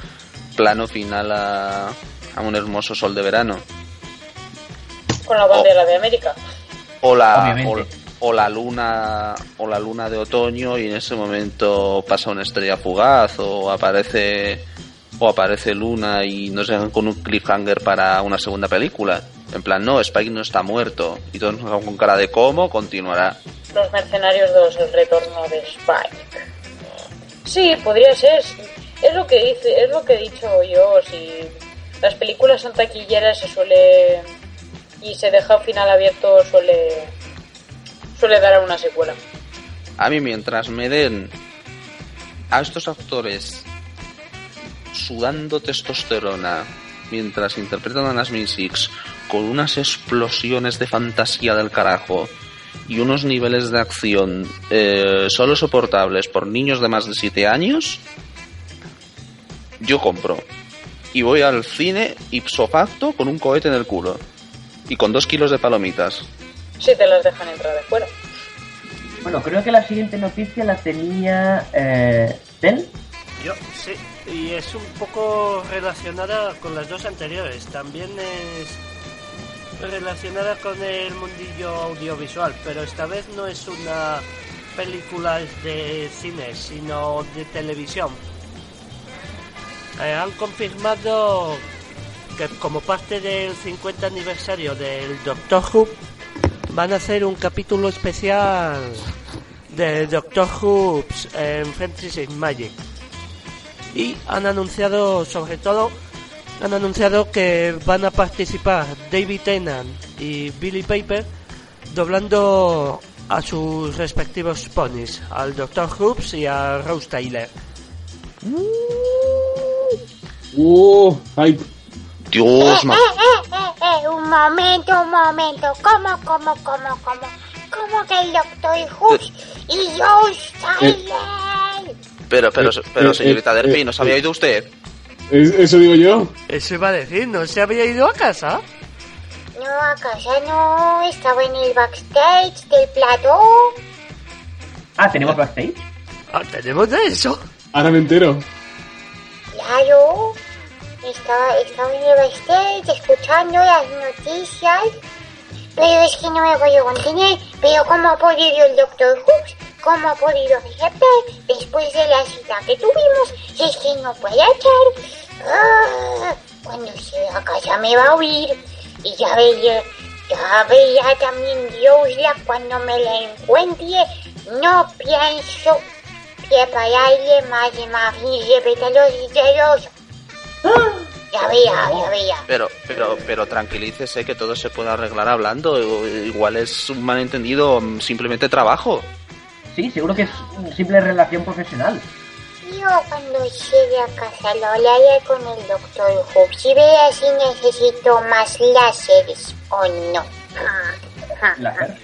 plano final a, a un hermoso sol de verano. Con la bandera de América. O la, o, o la luna o la luna de otoño y en ese momento pasa una estrella fugaz o aparece o aparece Luna y nos dejan con un cliffhanger para una segunda película. En plan, no, Spike no está muerto. Y todos nos con cara de cómo continuará. Los Mercenarios 2, el retorno de Spike. Sí, podría ser. Es lo que dice, es lo que he dicho yo. Si las películas son taquilleras se suele y se deja un final abierto suele suele dar a una secuela. A mí mientras me den a estos actores sudando testosterona mientras interpretan a las Six con unas explosiones de fantasía del carajo y unos niveles de acción eh, solo soportables por niños de más de 7 años, yo compro. Y voy al cine ipso facto con un cohete en el culo. Y con dos kilos de palomitas. Si te las dejan entrar de fuera. Bueno, creo que la siguiente noticia la tenía eh, Tel. Yo, sí. Y es un poco relacionada con las dos anteriores. También es relacionada con el mundillo audiovisual, pero esta vez no es una película de cine, sino de televisión. Eh, han confirmado que como parte del 50 aniversario del Doctor Who van a hacer un capítulo especial de Doctor Who en Fantasy Magic y han anunciado sobre todo han anunciado que van a participar David Tennant y Billy Piper doblando a sus respectivos ponies, al Dr. Hoops y a Rose Taylor. ¡Uh! ¡Ay! Dios, Eh, ma- eh, eh, eh, eh, un momento, un momento. ¿Cómo, cómo, cómo, cómo? ¿Cómo que el Doctor Hoops y Joe Silent? Pero, pero, Eh, pero eh, señorita eh, eh, ¿no se había eh. oído usted? ¿Es- ¿Eso digo yo? Eso iba a decir, ¿no se había ido a casa? No, a casa no. Estaba en el backstage del plató. Ah, tenemos backstage. Ah, tenemos de eso. Ahora me entero. Claro. Estaba, estaba en el backstage escuchando las noticias. Pero es que no me voy a contener. Pero ¿cómo ha podido el Doctor Hooks? ¿Cómo ha podido aceptar después de la cita que tuvimos? Si es que no puede echar. Ah, cuando llegue a casa me va a oír. Y ya veía, ya veía también Dios ya cuando me la encuentre. No pienso prepararle más y más pétalos y celos. Ya veía, ya veía. Pero, pero, pero tranquilícese que todo se puede arreglar hablando. Igual es un malentendido, simplemente trabajo. Sí, seguro que es una simple relación profesional. Yo cuando llegue a casa lo hablaré con el doctor Hoops y vea si necesito más láseres o no. Láser.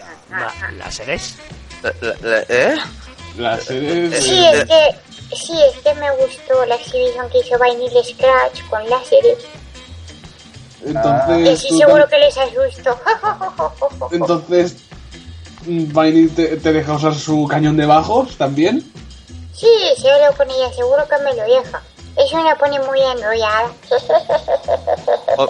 ¿Láseres? Eh, eh, ¿Eh? La serie es... Sí, es que, sí, es que me gustó la exhibición que hizo Vinyl Scratch con la serie. Y Entonces, sí, seguro que les asustó. Entonces, Viney te, te deja usar su cañón de bajos también. Sí, si hablo con ella, seguro que me lo deja. Eso me pone muy enrollada. Oh,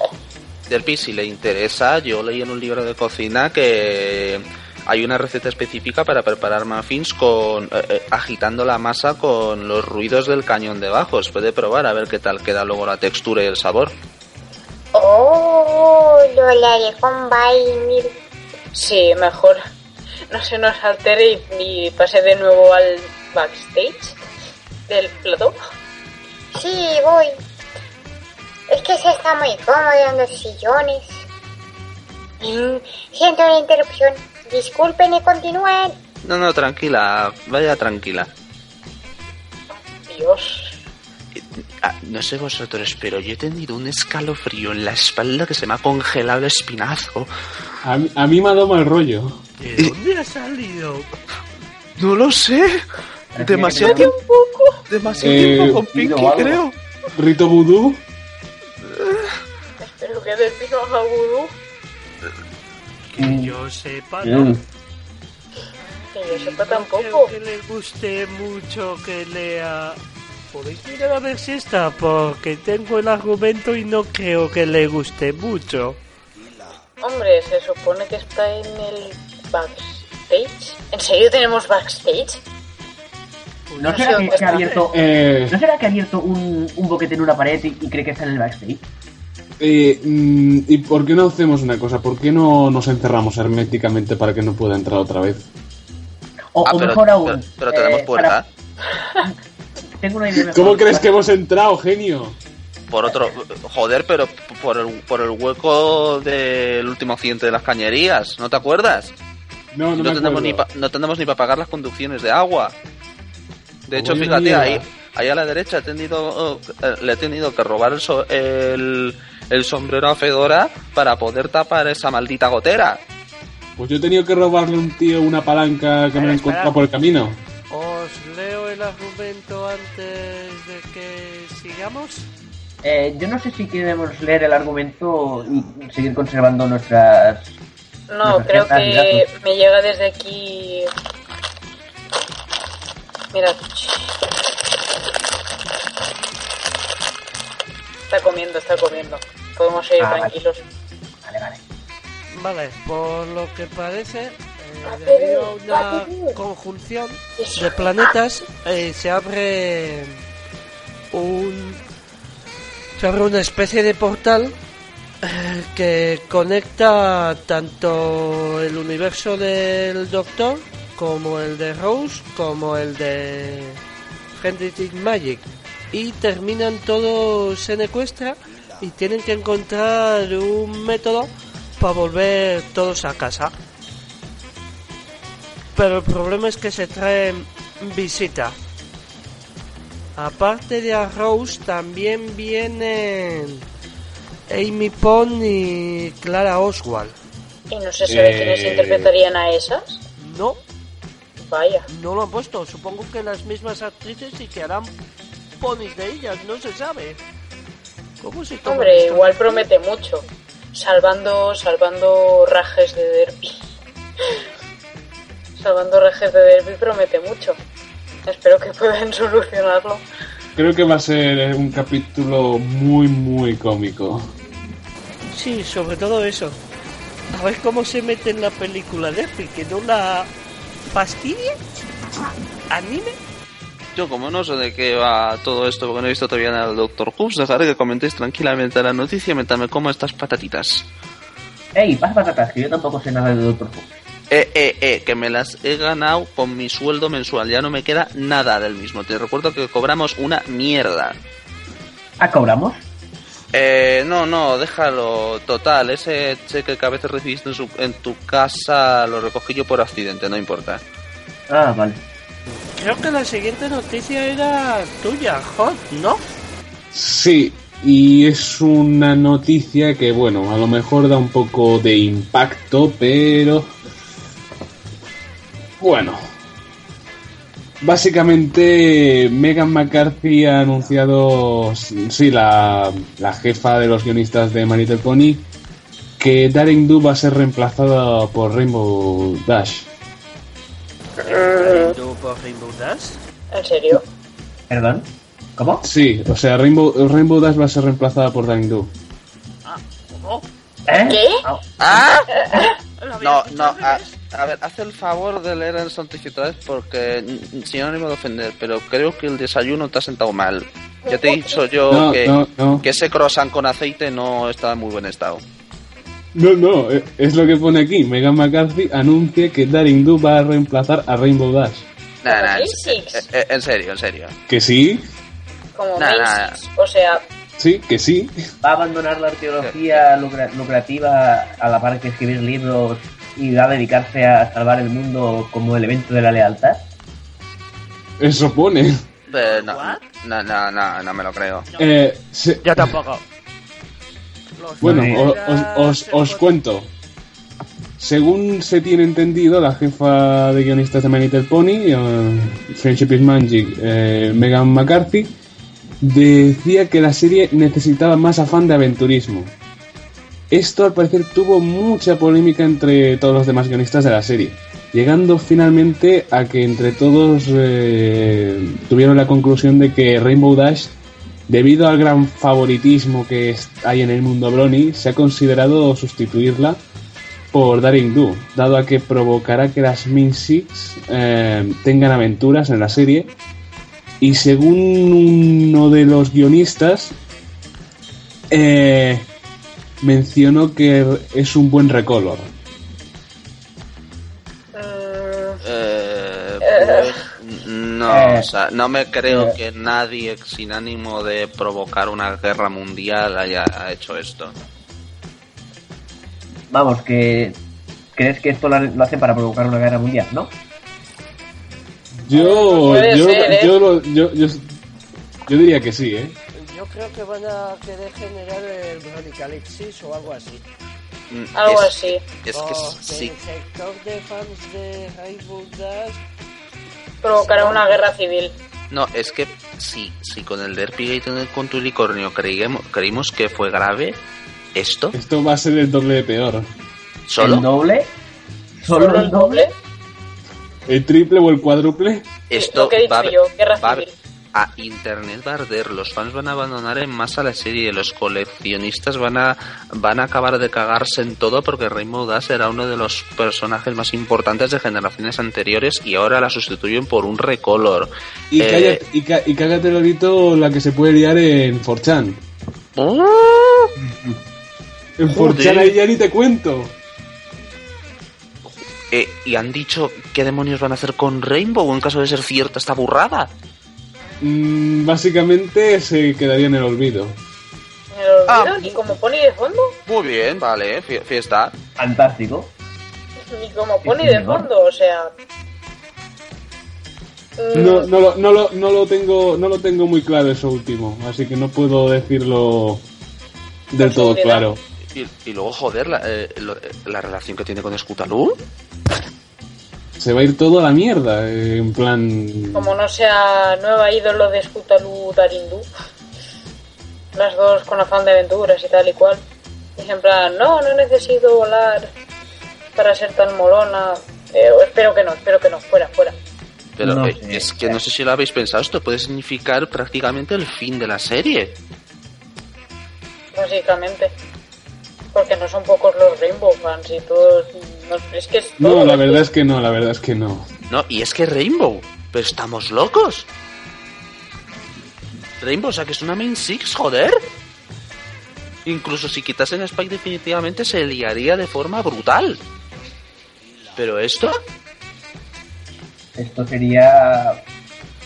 Derpy, si le interesa, yo leí en un libro de cocina que hay una receta específica para preparar muffins con eh, eh, agitando la masa con los ruidos del cañón de bajos. Puede probar a ver qué tal queda luego la textura y el sabor. Oh, lo haré con Vinyl. Sí, mejor no se nos altere y, y pase de nuevo al backstage del plató. Sí, voy. Es que se está muy cómodo en los sillones. Mm, Siento la interrupción. Disculpen y continúen. No, no, tranquila, vaya tranquila. Dios. Ah, no sé vosotros, pero yo he tenido un escalofrío en la espalda que se me ha congelado el espinazo. A, mí- a mí me ha dado mal rollo. ¿De dónde ha salido? No lo sé. Demasiado tiempo. Demasiado Eh, tiempo con Pinky, algo. creo. Rito vudú. Espero que del haga vudú. Que yo sepa, ¿no? Mm. Que yo sepa tampoco. creo que le guste mucho que lea. Podéis mirar a ver si está, porque tengo el argumento y no creo que le guste mucho. Hombre, se supone que está en el backstage. ¿En serio tenemos backstage? ¿No será que, que ha abierto, Eh, ¿no será que ha abierto un, un boquete en una pared y, y cree que está en el backstage? Eh, mm, ¿Y por qué no hacemos una cosa? ¿Por qué no nos encerramos herméticamente para que no pueda entrar otra vez? O, Ah, o pero, mejor aún. pero, pero tenemos eh, puerta. para- Tengo una idea. ¿Cómo crees que hemos entrado, genio? Por otro. Joder, pero por el, por el hueco del último accidente de las cañerías. ¿No te acuerdas? No, no, No, me tenemos, ni pa- no tenemos ni para pagar las conducciones de agua. De hecho, fíjate, ahí, ahí a la derecha he tenido, eh, le he tenido que robar el, el, el sombrero a Fedora para poder tapar esa maldita gotera. Pues yo he tenido que robarle a un tío una palanca que me Espera, he encontrado por el camino. Os leo el argumento antes de que sigamos. Eh, yo no sé si queremos leer el argumento y seguir conservando nuestras. No, Nuestras creo que datos. me llega desde aquí. Mira. Está comiendo, está comiendo. Podemos ir Ah, vale. tranquilos. Vale, vale. Vale, por lo que parece, eh, debido a una conjunción de planetas, eh, se abre un. Se abre una especie de portal eh, que conecta tanto el universo del Doctor como el de Rose como el de Henry Magic y terminan todos en Ecuestra y tienen que encontrar un método para volver todos a casa. Pero el problema es que se traen visita. Aparte de a Rose también vienen Amy Pond y Clara Oswald. Y no se sabe Eh. quiénes interpretarían a esas. No, Vaya. no lo han puesto. Supongo que las mismas actrices y que harán ponis de ellas, no se sabe. ¿Cómo se toma Hombre, esto? igual promete mucho. Salvando, salvando rajes de derby. salvando rajes de derby promete mucho. Espero que puedan solucionarlo. Creo que va a ser un capítulo muy, muy cómico. Sí, sobre todo eso. A ver cómo se mete en la película de Effie, que no la fastidie, anime. Yo, como no sé de qué va todo esto, porque no he visto todavía nada del Doctor Who, dejaré que comentéis tranquilamente la noticia mientras me como estas patatitas. Ey, pasa patatas, que yo tampoco sé nada de Doctor Who. Eh, eh, eh, que me las he ganado con mi sueldo mensual, ya no me queda nada del mismo. Te recuerdo que cobramos una mierda. ¿Ah, cobramos? Eh, no, no, déjalo. Total, ese cheque que a veces recibiste en, su- en tu casa lo recogí yo por accidente, no importa. Ah, vale. Creo que la siguiente noticia era tuya, Hot, ¿no? Sí, y es una noticia que, bueno, a lo mejor da un poco de impacto, pero... Bueno. Básicamente, Megan McCarthy ha anunciado, sí, la, la jefa de los guionistas de My Little Pony, que Daring Do va a ser reemplazada por Rainbow Dash. ¿Tú Rainbow Dash? ¿En serio? ¿Perdón? ¿Cómo? Sí, o sea, Rainbow, Rainbow Dash va a ser reemplazada por Daring Do. ¿Eh? ¿Qué? ¡Ah! Había No, no, a, ver, haz el favor de leer otra vez porque, si no, no me voy a ofender, pero creo que el desayuno te ha sentado mal. Ya te he dicho yo No, que, no, no. que ese croissant con aceite no estaba en muy buen estado. No, no, eh, es lo que pone aquí. Megan McCarthy anuncia que Daring Do va a reemplazar a Rainbow Dash. Nah, nah, en, eh, eh, serio, en serio. Que sí, Como Nah. O sea, sí, que sí. ¿Va a abandonar la arqueología lucra- lucrativa a la par que escribir libros y va a dedicarse a salvar el mundo como elemento de la lealtad? Eso pone. Eh, no, no, no, no, no me lo creo. Eh, se- Yo tampoco. Los Bueno, os- os cuento. Según se tiene entendido, la jefa de guionistas de My Pony, eh, Friendship is Magic, eh, Megan McCarthy, decía que la serie necesitaba más afán de aventurismo. Esto al parecer tuvo mucha polémica entre todos los demás guionistas de la serie, llegando finalmente a que entre todos eh, tuvieron la conclusión de que Rainbow Dash Debido al gran favoritismo que hay en el mundo Brony, se ha considerado sustituirla por Daring Do, dado a que provocará que las Min Six eh, tengan aventuras en la serie. Y según uno de los guionistas, eh, mencionó que es un buen recolor. mm, Eh, pues, no, Eh, o sea, no me creo eh. que nadie sin ánimo de provocar una guerra mundial haya hecho esto. Vamos, que... ¿Crees que esto lo lo hace para provocar una guerra mundial, no? Yo, yo, ser, ¿eh? yo, lo- yo, yo, yo diría que sí, ¿eh? Yo creo que van a querer generar el Bronicalipsis o algo así. Mm, algo es, así. Es que sí, el sector de fans de Rainbow Dash Provocará una guerra civil. no, es que sí, sí, con el Derpy Gate con tu unicornio creímos, creímos que fue grave, esto, Esto va a ser el doble de peor. ¿El solo, doble? ¿Solo, ¿Solo el doble? ¿El triple o el cuádruple? esto Lo que he dicho va, a- yo, va internet va a arder, los fans van a abandonar en masa la serie, los coleccionistas van a van a acabar de cagarse en todo porque Rainbow Dash era uno de los personajes más importantes de generaciones anteriores y ahora la sustituyen por un recolor. Y, Eh, cállate, y, ca- y cágate, Lorito, la que se puede liar en 4chan. ¡Oh! En Joder. 4chan ahí ya ni te cuento. Eh, y han dicho qué demonios van a hacer con Rainbow en caso de ser cierta esta burrada. Mm, básicamente se quedaría en el olvido. Ah. ni como pony de fondo, Muy bien, vale, fie- fiesta. Fantástico. ni como pony de fondo, o sea. mm, No, no, lo, no, lo, no, lo tengo, no lo tengo muy claro eso último, así que no puedo decirlo del todo claro. Y, y luego, joder, la, eh, lo- la relación que tiene con Scootaloo. Se va a ir todo a la mierda, eh, en plan... Como no sea nueva ídolo de Scootaloo Darindu. Las dos con afán de aventuras y tal y cual. Y en plan, no, no necesito volar para ser tan molona. Eh, espero que no, espero que no, fuera, fuera. Pero No eh, es que no sé si lo habéis pensado, esto puede significar prácticamente el fin de la serie. Básicamente. Porque no son pocos los Rainbow fans y todos. no- es que es No, la que- verdad es que no, la verdad es que no. No, y es que Rainbow, pero estamos locos. Rainbow, o sea que es una main six, joder. Incluso si quitasen Spike definitivamente se liaría de forma brutal. Pero esto, Esto sería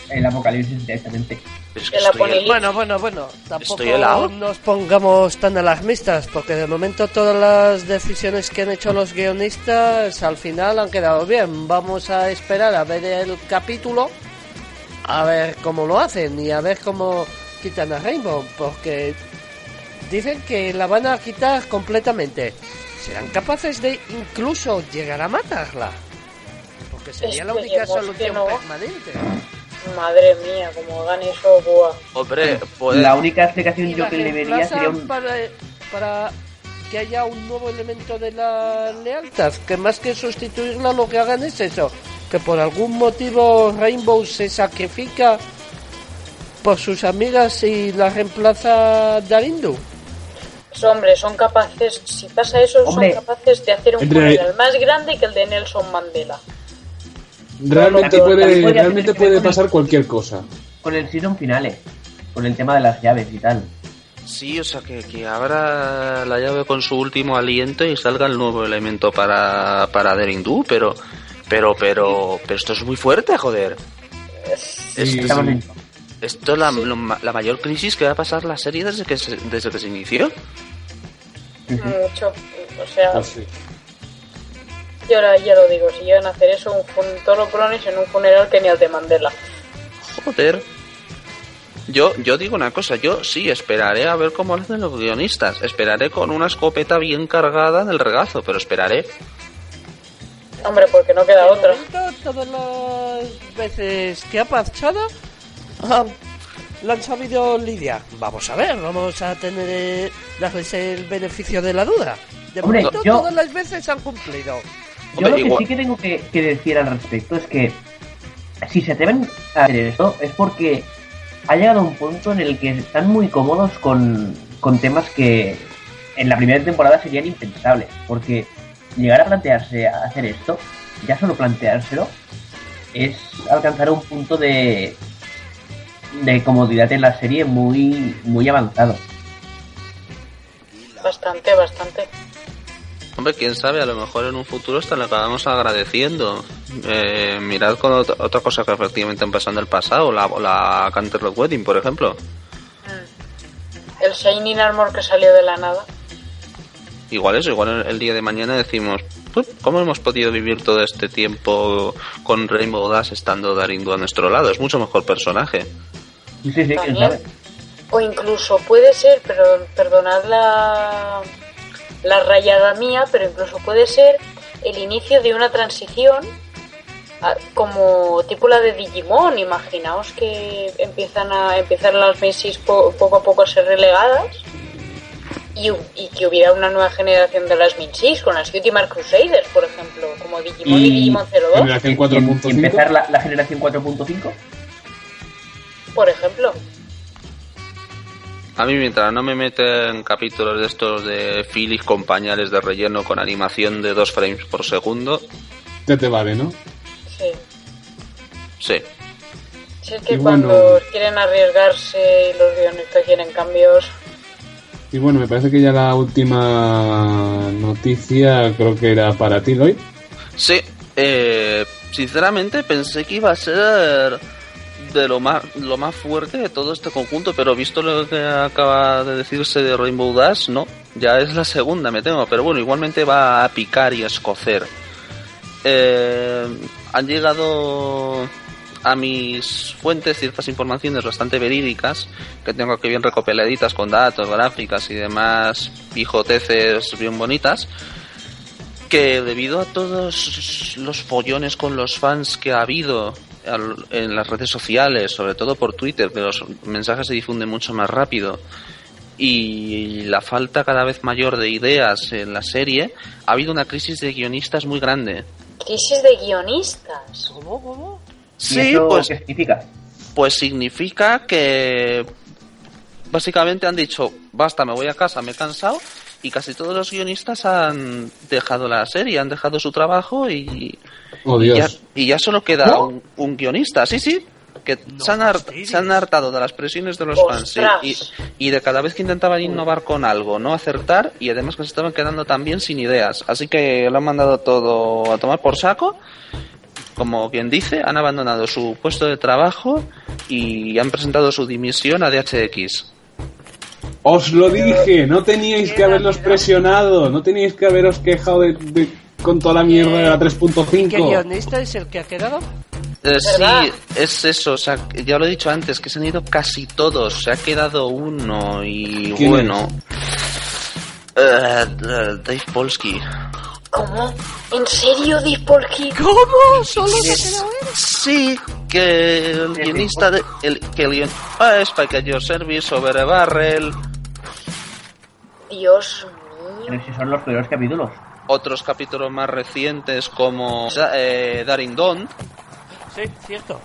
el apocalipsis directamente. Es que estoy Bueno, bueno, bueno, tampoco Estoy nos pongamos tan alarmistas, porque de momento todas las decisiones que han hecho los guionistas al final han quedado bien. Vamos a esperar a ver el capítulo, a ver cómo lo hacen y a ver cómo quitan a Rainbow, porque dicen que la van a quitar completamente. ¿Serán capaces de incluso llegar a matarla? que sería la única solución no. permanente. Madre mía, como hagan eso, buah. Hombre, puede... La única explicación yo que le vería sería un... para, para que haya un nuevo elemento de la lealtad, que más que sustituirla lo que hagan es eso, que por algún motivo Rainbow se sacrifica por sus amigas y la reemplaza Darindu. Pues, hombre, son capaces, si pasa eso, Hombre. son capaces de hacer un Entre- funeral más grande que el de Nelson Mandela. Realmente puede, realmente puede pasar cualquier cosa. Con el season finales. Con el tema de las llaves y tal. Sí, o sea, que, que abra la llave con su último aliento y salga el nuevo elemento para, para Derindu, pero, pero, pero, pero esto es muy fuerte, joder. Sí, sí. en- Esto es la, lo ma- la mayor crisis que va a pasar la serie desde que se, desde que se inició. Mucho. O sea, Pues yo ahora ya lo digo, si llegan a hacer eso, un fun- todos los bronis en un funeral que ni al de Mandela. Joder. Yo, yo digo una cosa, yo sí esperaré a ver cómo lo hacen los guionistas. Esperaré con una escopeta bien cargada en el regazo, pero esperaré. Hombre, porque no queda otra. todas las veces que ha pasado, ah, lo han sabido lidiar. Vamos a ver, vamos a tener eh, darles el beneficio de la duda. De Hombre, momento, yo- todas las veces han cumplido. Yo Hombre, lo que igual- sí que tengo que, que decir al respecto es que si se atreven a hacer esto es porque ha llegado un punto en el que están muy cómodos con, con temas que en la primera temporada serían impensables. Porque llegar a plantearse a hacer esto, ya solo planteárselo, es alcanzar un punto de, de comodidad en la serie muy, muy avanzado. Bastante, bastante. Hombre, quién sabe, a lo mejor en un futuro hasta le acabamos agradeciendo. Eh, mirad con ot- otra cosa que efectivamente han pasado en el pasado, la, la Canterlot Wedding, por ejemplo. El Shining Armor que salió de la nada. Igual eso, igual el, el día de mañana decimos, "Pues, ¿cómo hemos podido vivir todo este tiempo con Rainbow Dash estando Darindu a nuestro lado? Es mucho mejor personaje. Sí, sí, quién sabe. O incluso puede ser, pero perdonad la, la rayada mía, pero incluso puede ser el inicio de una transición a- como tipo la de Digimon. Imaginaos que empiezan a empiezan las Macy's po- poco a poco a ser relegadas y, y que hubiera una nueva generación de las Macy's con las Ultimate Crusaders, por ejemplo, como Digimon y, Y- Digimon 02, Generación Y, em- y 4.5. empezar la, la generación 4.5. por ejemplo. A mí mientras no me meten capítulos de estos de Phillies con pañales de relleno con animación de 2 frames por segundo, Ya te vale, ¿no? Sí. sí. Si es que Y bueno- cuando quieren arriesgarse y los guionistas quieren cambios, Y bueno, me parece que ya la última noticia creo que era para ti, Lloyd. Sí, eh, sinceramente pensé que iba a ser de lo más, lo más fuerte de todo este conjunto, pero visto lo que acaba de decirse de Rainbow Dash, no, ya es la segunda, me temo, pero bueno, igualmente va a picar y a escocer. Eh, han llegado a mis fuentes ciertas informaciones bastante verídicas que tengo aquí bien recopiladitas con datos, gráficas y demás pijoteces bien bonitas que debido a todos los follones con los fans que ha habido al- en las redes sociales, sobre todo por Twitter, que los mensajes se difunden mucho más rápido, y la falta cada vez mayor de ideas en la serie, ha habido una crisis de guionistas muy grande. crisis de guionistas. ¿Cómo, cómo? ¿Y Sí, eso pues, qué significa? pues significa que básicamente han dicho, basta, me voy a casa, me he cansado, y casi todos los guionistas han dejado la serie, han dejado su trabajo y, Oh, y ya, Dios. y ya solo queda un, un guionista, sí, sí, que se, han hart- se han hartado de las presiones de los fans y, y de cada vez que intentaban innovar con algo, no acertar y además que se estaban quedando también sin ideas. Así que lo han mandado todo a tomar por saco. Como quien dice, han abandonado su puesto de trabajo y han presentado su dimisión a DHX. Os lo dije, no teníais que haberlos presionado, no teníais que haberos quejado de, de- con toda la mierda de la ¿Y qué 3.5. guionista es el que ha quedado? Eh, sí, es eso, o sea, ya lo he dicho antes, que se han ido casi todos, se ha quedado uno y ¿Quién bueno. Eh, eh, Dave Polsky. ¿Cómo? ¿En serio, Dispolky? ¿Cómo? ¿Solo se Es- quedó él? Sí, que el guionista de. El, que el guion... Ah, Spike Your Service, Over a Barrel, Dios mío. Pero si son los peores capítulos. otros capítulos más recientes como eh, Daring Dawn, Sí, cierto.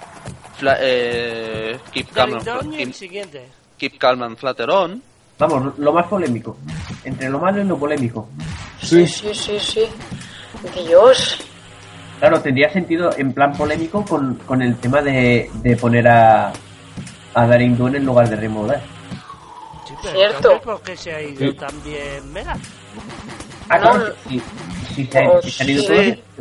Fla- eh, Keep, Calm and, el Keep- siguiente. Keep Calm and Flutter On. Vamos, lo más polémico. Entre lo malo y lo polémico. Sí, sí, sí, sí. Dios. Claro, tendría sentido en plan polémico con, con el tema de, de poner a, a Daring Dawn en lugar de Dash. Sí, pero Cierto. entonces, ¿por qué se ha ido Sí. también Mega? Ah, No, se, oh, se ido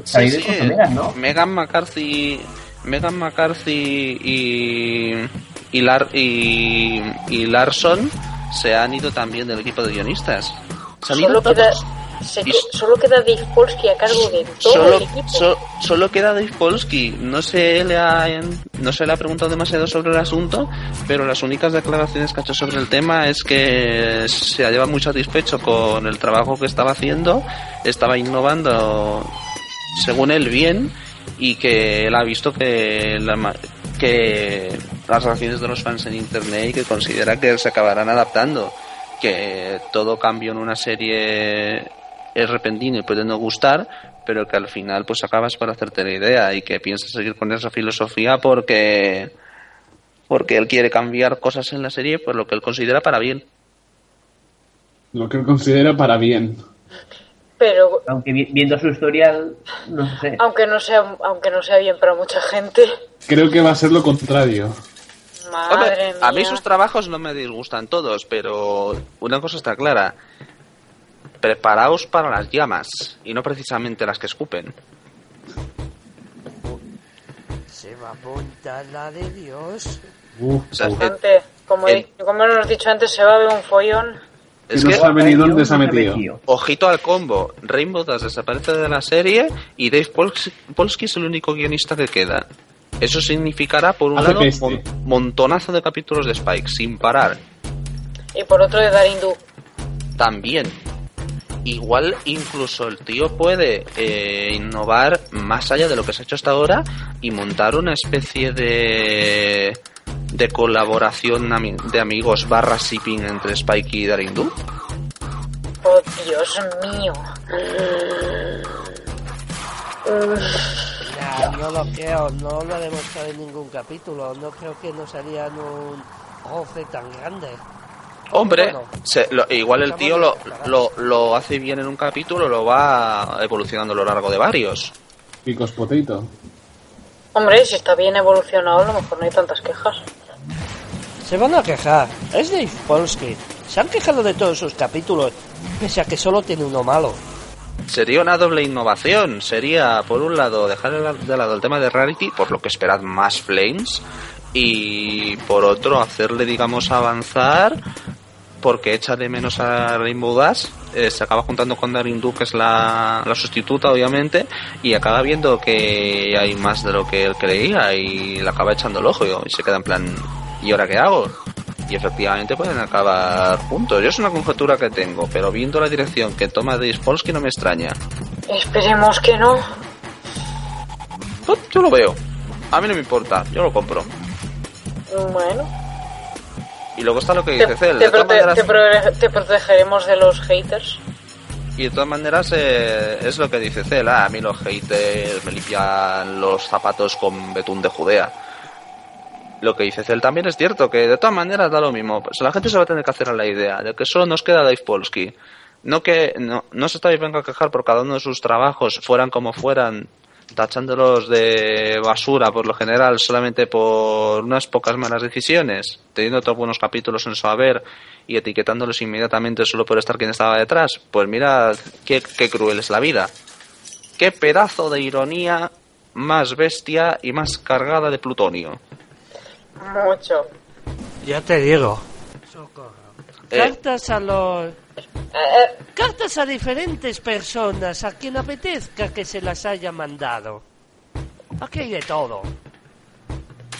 se ha ido con Megan, ¿no? Megan McCarthy, Megan McCarthy y y, Lar- y y Larson se han ido también del equipo de guionistas. Se han ido queda. Se Y solo queda Dave Polsky a cargo de todo Solo, el equipo. so- solo queda Dave Polsky. No se, le ha, no se le ha preguntado demasiado sobre el asunto, pero las únicas declaraciones que ha hecho sobre el tema es que se lleva muy satisfecho con el trabajo que estaba haciendo, estaba innovando, según él, bien, y que él ha visto que, la que las reacciones de los fans en internet y que considera que se acabarán adaptando. Que todo cambio en una serie es repentino y puede no gustar, pero que al final pues acabas por hacerte la idea y que piensas seguir con esa filosofía porque porque él quiere cambiar cosas en la serie por lo que él considera para bien. Lo que él considera para bien. Pero Aunque vi- viendo su historial, no sé. aunque no sea aunque no sea bien para mucha gente. Creo que va a ser lo contrario. Madre Hombre, mía. a mí sus trabajos no me disgustan todos, pero una cosa está clara. Preparaos para las llamas y no precisamente las que escupen. Se va a apuntar la de Dios. Uf, O sea, uf. Bastante. Como, el- como hemos dicho antes, se va a ver un follón. Es Que no sabe ni dónde se ha metido. ojito al combo, Rainbow Dash desaparece de la serie y Dave Polsky, Polsky es el único guionista que queda. Eso significará, por un Hace lado, peste. mon- montonazo de capítulos de Spike, sin parar. Y por otro de Darindu. también. Igual incluso el tío puede eh, innovar más allá de lo que se ha hecho hasta ahora y montar una especie de de colaboración de amigos barra shipping entre Spike y Darindu. Oh, Dios mío. Nah, no lo creo, no lo ha demostrado en ningún capítulo. No creo que nos harían un roce tan grande. Hombre, Bueno, se- lo- igual el tío lo, lo, lo hace bien en un capítulo, lo va evolucionando a lo largo de varios. Picos potato. Hombre, si está bien evolucionado, a lo mejor no hay tantas quejas. Se van a quejar. Es Dave Polsky. Se han quejado de todos sus capítulos, pese a que solo tiene uno malo. Sería una doble innovación. Sería, por un lado, dejar el- de lado el tema de Rarity, por lo que esperad más Flames, y por otro, hacerle, digamos, avanzar, porque echa de menos a Rainbow Dash, eh, se acaba juntando con Darindu, que es la, la sustituta, obviamente, y acaba viendo que hay más de lo que él creía, y le acaba echando el ojo, y se queda en plan, ¿y ahora qué hago? y efectivamente pueden acabar juntos. Yo es una conjetura que tengo, pero viendo la dirección que toma Dave Polsky no me extraña. Esperemos que no. Yo lo veo. A mí no me importa, yo lo compro. Bueno, Y luego está lo que dice Cel. te prote- maneras, te prote- te protegeremos de los haters. y de todas maneras eh, es lo que dice Cel. Ah, a mí los haters me limpian los zapatos con betún de Judea. Lo que dice Cel también es cierto, que de todas maneras da lo mismo. Pues la gente se va a tener que hacer a la idea de que solo nos queda Dave Polsky. No que no, no se está venga a quejar por cada uno de sus trabajos, fueran como fueran, tachándolos de basura por lo general solamente por unas pocas malas decisiones, teniendo otros buenos capítulos en su haber y etiquetándolos inmediatamente solo por estar quien estaba detrás. Pues mira qué, qué cruel es la vida. Qué pedazo de ironía más bestia y más cargada de plutonio. Mucho. Ya te digo. Socorro. Eh. Cartas a los... Cartas a diferentes personas a quien apetezca que se las haya mandado. Aquí hay de todo.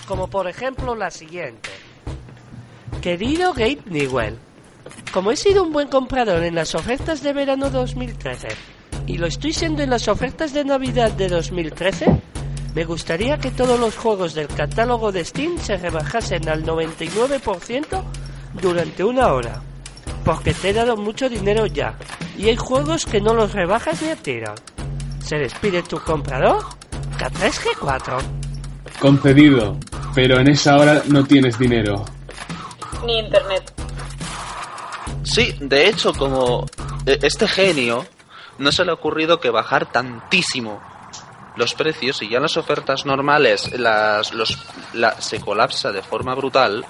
Como por ejemplo la siguiente. Querido Gabe Newell, como he sido un buen comprador en las ofertas de verano 2013 y lo estoy siendo en las ofertas de Navidad de 2013, me gustaría que todos los juegos del catálogo de Steam se rebajasen al 99% durante una hora. Porque te he dado mucho dinero ya, y hay juegos que no los rebajas ni a tiro. Se despide tu comprador, K3G4. Concedido, pero en esa hora no tienes dinero. Ni internet. Sí, de hecho, como eh, este genio no se le ha ocurrido que bajar tantísimo los precios y ya las ofertas normales las, los, la- se colapsa de forma brutal,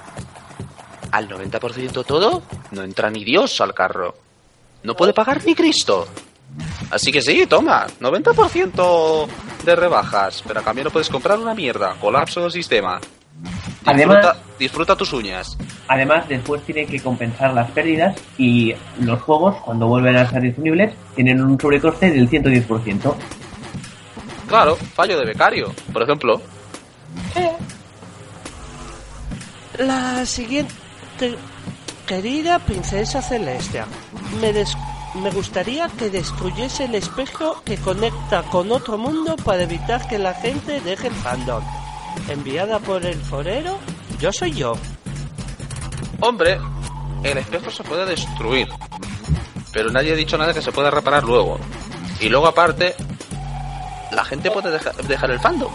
al 90% todo, no entra ni Dios al carro. No puede pagar ni Cristo. Así que sí, toma, 90% de rebajas, pero a cambio no puedes comprar una mierda. Colapso del sistema. Disfruta, Además- disfruta tus uñas. Además, después tiene que compensar las pérdidas y los juegos, cuando vuelven a ser disponibles, tienen un sobrecoste del 110%. Claro, fallo de becario, por ejemplo. La siguiente. Querida princesa Celestia, me, des- me gustaría que destruyese el espejo que conecta con otro mundo para evitar que la gente deje el fandom. Enviada por el forero, yo soy yo. Hombre, el espejo se puede destruir. Pero nadie ha dicho nada que se pueda reparar luego. Y luego aparte, la gente puede deja- dejar el fandom.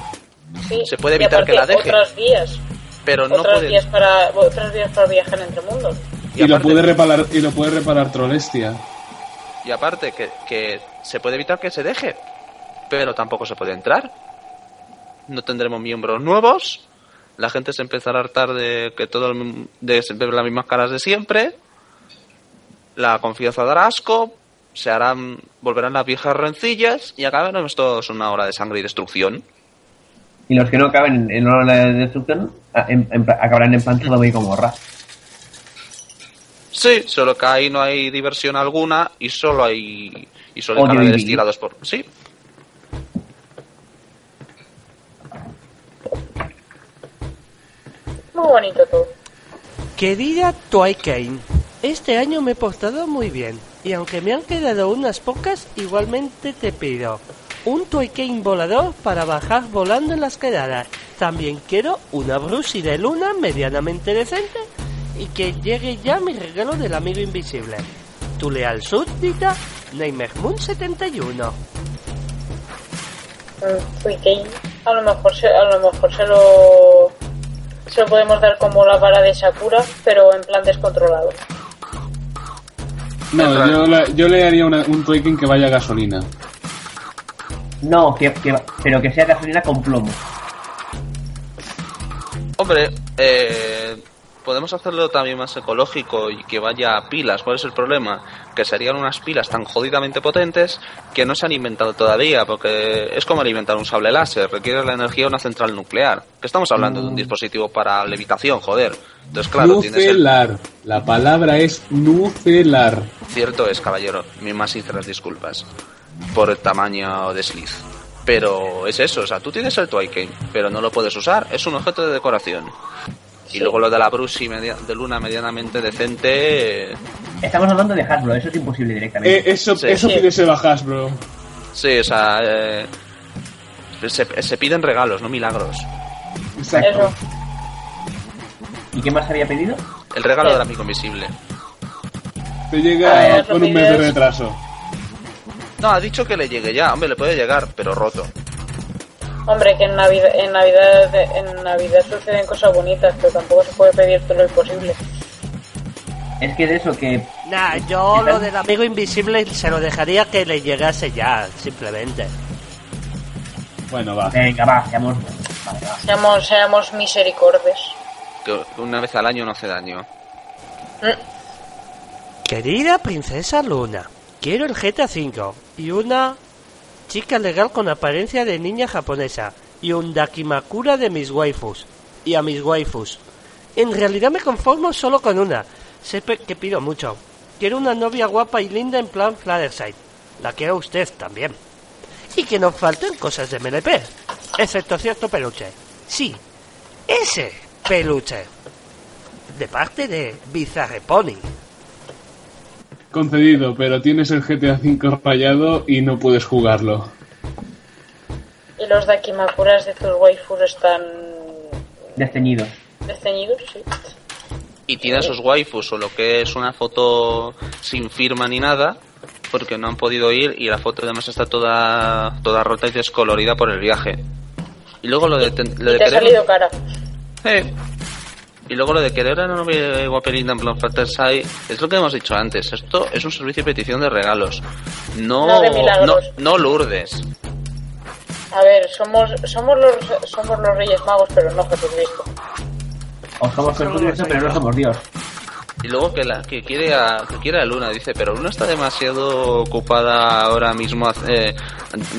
Sí. Se puede evitar que la deje. Otras vías. Pero no vías para otras vías para viajar entre mundos. Y, lo aparte- puede reparar, y lo puede reparar Trolestia. Y aparte, que, que se puede evitar que se deje. Pero tampoco se puede entrar. No tendremos miembros nuevos. La gente se empezará a hartar de que todo el- de ver las mismas caras de siempre. La confianza dará asco. Se harán, volverán las viejas rencillas y acabaremos todos una hora de sangre y destrucción. Y los que no caben en una ola de destrucción a- en- en- acabarán en plan Sodoma y Gomorra. Sí, solo que ahí no hay diversión alguna y solo hay y solo hay vi. tirados por sí. Muy bonito todo. Querida Toy Kane, este año me he portado muy bien y aunque me han quedado unas pocas, igualmente te pido un Toy Kane volador para bajar volando en las quedadas. También quiero una Brucey de luna medianamente decente y que llegue ya mi regalo del amigo invisible. Tu leal súbdita, Neymer Moon 71. Mm, a lo mejor se, a lo mejor se lo se lo podemos dar como la vara de Sakura, pero en plan descontrolado. No, yo, la- yo le haría una- un Toyken que vaya a gasolina. No, que, que- pero que sea gasolina con plomo. Hombre, eh, podemos hacerlo también más ecológico y que vaya a pilas. ¿Cuál es el problema? Que serían unas pilas tan jodidamente potentes que no se han inventado todavía, porque es como alimentar un sable láser, requiere la energía de una central nuclear. Que estamos hablando de un dispositivo para levitación, joder. Entonces, claro, tienes el... nucelar. La palabra es nucelar. Cierto es, caballero, mis más sinceras disculpas por el tamaño de Slith. Pero es eso, o sea, tú tienes el Twilight, pero no lo puedes usar, es un objeto de decoración. Y luego lo de la Bruce media- de luna medianamente decente, eh, Estamos hablando de Hasbro, eso es imposible directamente. Eh, eso Sí. eso Sí. pide bajas, bro. sí, o sea, eh, se, se piden regalos, no milagros. Exacto. Eso. ¿Y qué más había pedido? El regalo Sí. del amigo invisible. Te llega con un mes de retraso. No, ha dicho que le llegue ya, hombre, le puede llegar, pero roto. Hombre, que en Navidad, en Navidad, en Navidad suceden cosas bonitas, pero tampoco se puede pedir todo lo imposible. Es que de eso que Nah, yo lo del amigo invisible se lo dejaría que le llegase ya, simplemente. Bueno, va. Venga, va, seamos buenos. Vale, va. Seamos, seamos misericordes. Que una vez al año no hace daño. Querida princesa Luna, quiero el GTA V y una chica legal con apariencia de niña japonesa y un Dakimakura de mis waifus y a mis waifus. En realidad me conformo solo con una. Sé que pido mucho. Quiero una novia guapa y linda en plan Flutterside. La quiero usted también. Y que no falten cosas de MLP, excepto cierto peluche. Sí, ese peluche. De parte de Bizarre Pony. Concedido, pero tienes el GTA V rayado y no puedes jugarlo. Y los dakimakuras de tus waifus están Desteñidos. desteñidos, sí. Y tiene sus waifus, o lo que es una foto sin firma ni nada, porque no han podido ir y la foto además está toda, toda rota y descolorida por el viaje. Y luego lo de, ten- lo Y de te ha salido cara. Eh. Y luego lo de querer a una novia guaperita en plan Fantasy es lo que hemos dicho antes. Esto es un servicio de petición de regalos. No, No de no, no Lourdes. A ver, somos somos los somos los Reyes Magos, pero no Jesucristo. O somos Jesucristo, pero no somos Dios. Y luego que la que quiere a, que quiere a Luna, dice, pero Luna está demasiado ocupada ahora mismo eh,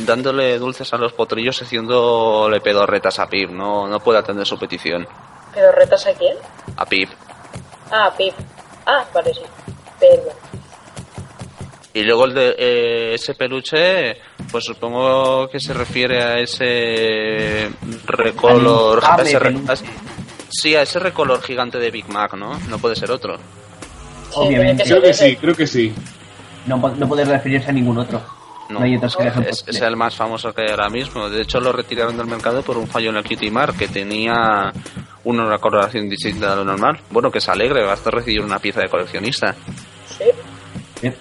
dándole dulces a los potrillos y haciéndole pedorretas a Pip, no, no puede atender su petición. ¿Pero retas a quién? A Pip. Ah, Pip. Ah, vale, sí. Perdón. Y luego el de eh, ese peluche, pues supongo que se refiere a ese recolor. Al a ese re- peluche. a- sí, a ese recolor gigante de Big Mac, ¿no? No puede ser otro. Sí, Obviamente. Creo que sí, creo que sí. No, no puede referirse a ningún otro. No, hay otros que es, es el más famoso que hay ahora mismo. De hecho, lo retiraron del mercado por un fallo en el Cutie Mark que tenía una coloración distinta de lo normal. Bueno, que es alegre, basta recibir una pieza de coleccionista. Sí. Sí.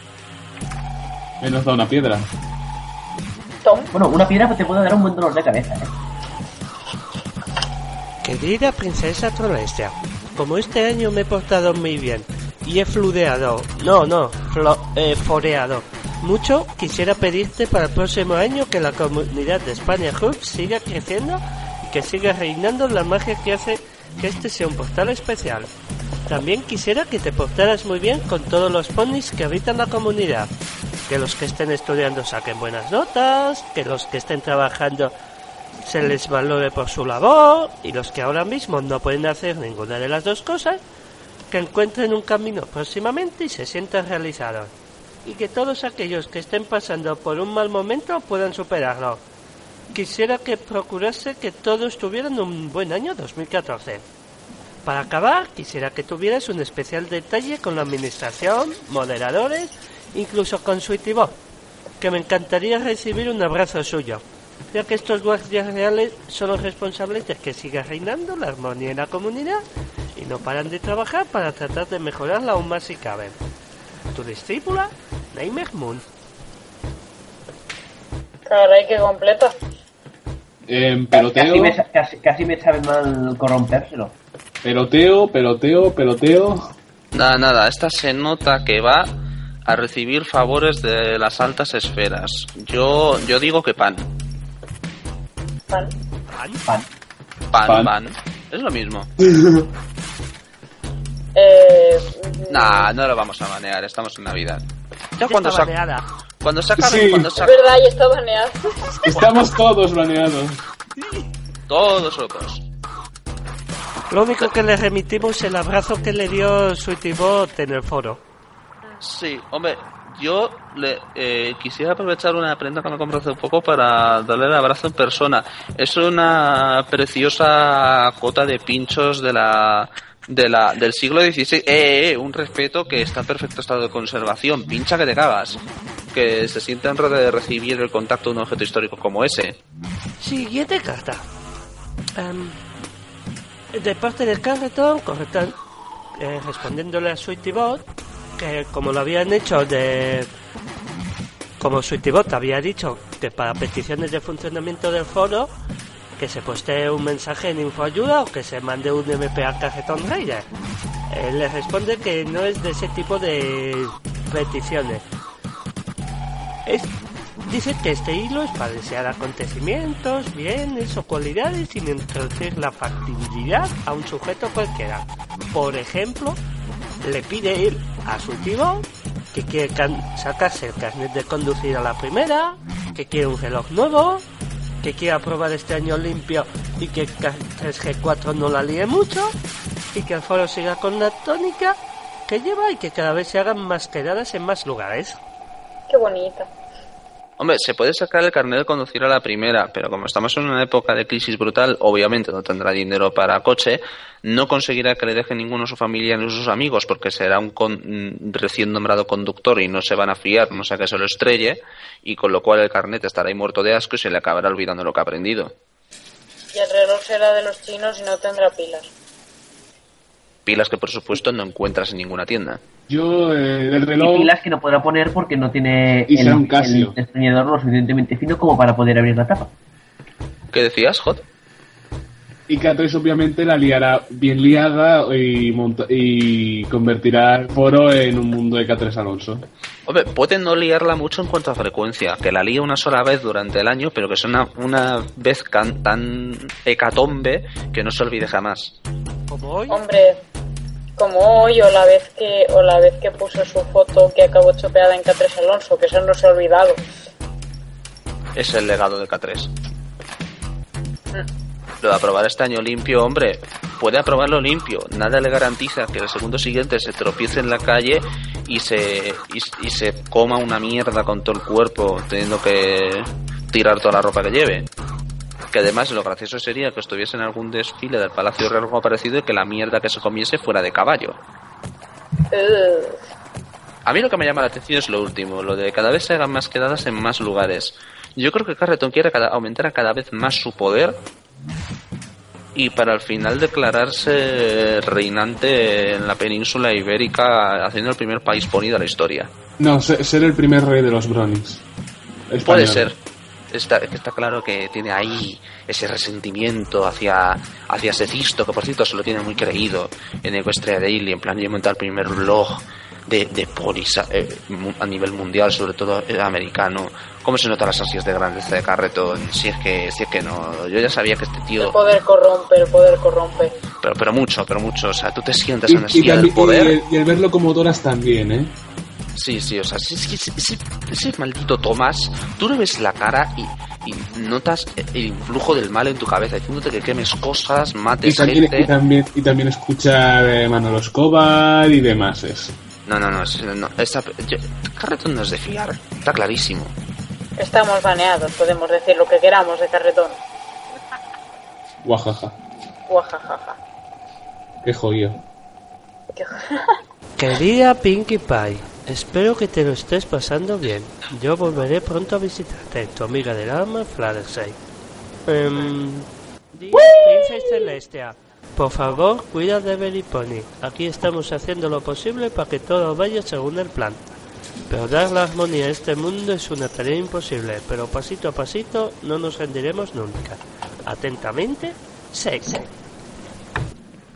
Me nos da una piedra. Tom. Bueno, una piedra te puede dar un buen dolor de cabeza, ¿eh? Querida princesa Trolestia, como este año me he portado muy bien y he fludeado, no, no, flo- eh, foreado mucho, quisiera pedirte para el próximo año que la comunidad de España Hub siga creciendo y que siga reinando la magia que hace que este sea un portal especial. También quisiera que te portaras muy bien con todos los ponis que habitan la comunidad. Que los que estén estudiando saquen buenas notas, que los que estén trabajando se les valore por su labor y los que ahora mismo no pueden hacer ninguna de las dos cosas, que encuentren un camino próximamente y se sientan realizados. Y que todos aquellos que estén pasando por un mal momento puedan superarlo. Quisiera que procurase que todos tuvieran un buen año 2014. Para acabar, quisiera que tuvieras un especial detalle con la administración, moderadores, incluso con Sweetybot, que me encantaría recibir un abrazo suyo, ya que estos guardias reales son los responsables de que siga reinando la armonía en la comunidad y no paran de trabajar para tratar de mejorarla aún más si cabe. Tu discípula, Nightmare Moon. Caray, que completa. Em, Casi peloteo, me, sa- casi, casi me sabe mal corrompérselo. peloteo, peloteo, peloteo. Nada, nada, esta se nota que va a recibir favores de las altas esferas. Yo, yo digo que pan. Pan. Pan. Pan, Pan. pan. Es lo mismo. Eh, Nah, no lo vamos a banear, estamos en Navidad. Ya cuando, está baneada. cuando sacan, Sí. cuando Es verdad, ya está baneado. Estamos todos baneados. todos locos. Lo único que le remitimos es el abrazo que le dio Sweetybot en el foro. Sí, hombre, yo le eh, quisiera aprovechar una prenda que me compré hace poco para darle el abrazo en persona. Es una preciosa cota de pinchos de la de la del siglo XVI. Eh, eh, eh, un respeto que está en perfecto estado de conservación. Pincha que te cagas. Que se sienta en de recibir el contacto de un objeto histórico como ese. Siguiente carta. Em, de parte del carretón, correcta, eh, respondiéndole a Sweetybot, que como lo habían hecho de... Como Sweetybot había dicho que para peticiones de funcionamiento del foro, que se postee un mensaje en InfoAyuda o que se mande un MP al carretón Raider. Él le responde que no es de ese tipo de peticiones. Es- dice que este hilo es para desear acontecimientos, bienes o cualidades sin introducir la factibilidad a un sujeto cualquiera. Por ejemplo, le pide él a su tío que quiere sacarse el carnet de conducir a la primera, que quiere un reloj nuevo, que quiere aprobar este año limpio y que 3G4 no la líe mucho, y que el foro siga con la tónica que lleva y que cada vez se hagan más quedadas en más lugares. Qué bonita. Hombre, se puede sacar el carnet de conducir a la primera, pero como estamos en una época de crisis brutal, obviamente no tendrá dinero para coche, no conseguirá que le deje ninguno su familia ni sus amigos, porque será un con- mm, recién nombrado conductor y no se van a fiar, no sea que se lo estrelle, y con lo cual el carnet estará ahí muerto de asco y se le acabará olvidando lo que ha aprendido. Y el reloj será de los chinos y no tendrá pilas. Pilas que por supuesto no encuentras en ninguna tienda. Yo, eh, del Y reloj. pilas que no podrá poner porque no tiene Y el, un Casio. el destornillador lo suficientemente fino como para poder abrir la tapa. ¿Qué decías, Hot? Y K3 obviamente la liará bien liada y, monta- y convertirá el foro en un mundo de K3 Alonso. Hombre, puede no liarla mucho en cuanto a frecuencia, que la lía una sola vez durante el año, pero que es una, una vez can- tan hecatombe que no se olvide jamás. Hombre, como hoy o la vez que o la vez que puso su foto que acabó chopeada en K3 Alonso, que eso no se ha olvidado. Es el legado de K3. Lo de aprobar este año limpio, hombre, puede aprobarlo limpio. Nada le garantiza que el segundo siguiente se tropiece en la calle y se, y, y se coma una mierda con todo el cuerpo, teniendo que tirar toda la ropa que lleve. Que además lo gracioso sería que estuviese en algún desfile del Palacio Real o algo parecido y que la mierda que se comiese fuera de caballo. A mí lo que me llama la atención es lo último, lo de cada vez se hagan más quedadas en más lugares. Yo creo que Carleton quiere cada- aumentar a cada vez más su poder y para al final declararse reinante en la península ibérica, haciendo el primer país ponido de la historia. No, se- ser el primer rey de los Brownies. Puede ser. Está, está claro que tiene ahí ese resentimiento hacia, hacia Secisto, que por cierto se lo tiene muy creído en Equestria Daily, en plan, yo he montado el primer blog de, de polis a, eh, a nivel mundial, sobre todo eh, americano. ¿Cómo se notan las ansias de grandeza de Carreton? Si es que, si es que no, yo ya sabía que este El tío, poder corrompe, el poder corrompe. pero, pero mucho, pero mucho, o sea, tú te sientes en también- del poder. y el, y el verlo como Doras también, ¿eh? Sí, sí, o sea, sí, sí, sí, ese maldito Tomás, tú le ves la cara y, y notas el influjo del mal en tu cabeza, diciéndote que quemes cosas, Y mates también, gente. y también, y también escuchar eh, Manolo Escobar y demás. Es. No, no, no, no esa, yo- Carretón no es de fiar, está clarísimo. Estamos baneados, podemos decir lo que queramos de carretón. Guajaja. Guajajaja. Qué jodido. Qué- Querida Pinkie Pie, espero que te lo estés pasando bien. Yo volveré pronto a visitarte, tu amiga del alma, Fluttershy. Em, di- Princesa Celestia, por favor, cuida de Berry Pony. Aquí estamos haciendo lo posible para que todo vaya según el plan. Pero dar la armonía a este mundo es una tarea imposible, pero pasito a pasito no nos rendiremos nunca. Atentamente, Sex.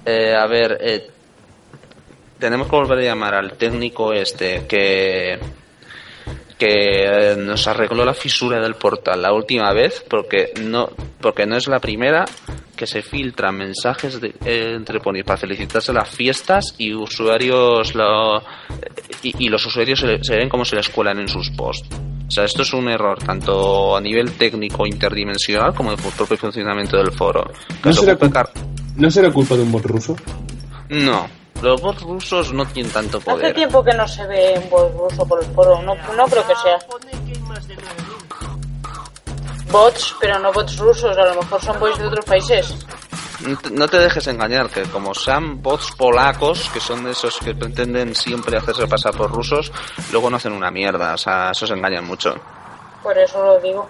Eh, a ver, eh, tenemos que volver a llamar al técnico este que que eh, nos arregló la fisura del portal la última vez porque no porque no es la primera que se filtran mensajes de, eh, entre ponis para felicitarse las fiestas y usuarios lo, y, y los usuarios se, se ven como se les cuelan en sus posts. O sea, esto es un error tanto a nivel técnico interdimensional como de propio funcionamiento del foro. ¿No se será, ¿No será culpa de un bot ruso? no, los bots rusos no tienen tanto Hace poder. tiempo que no se ve un bot ruso por el foro, no, no creo que sea. Bots, pero no bots rusos, a lo mejor son bots de otros países. No te- dejes engañar, que como sean bots polacos, que son de esos que pretenden siempre hacerse pasar por rusos, luego no hacen una mierda, o sea, esos engañan mucho. Por eso lo digo.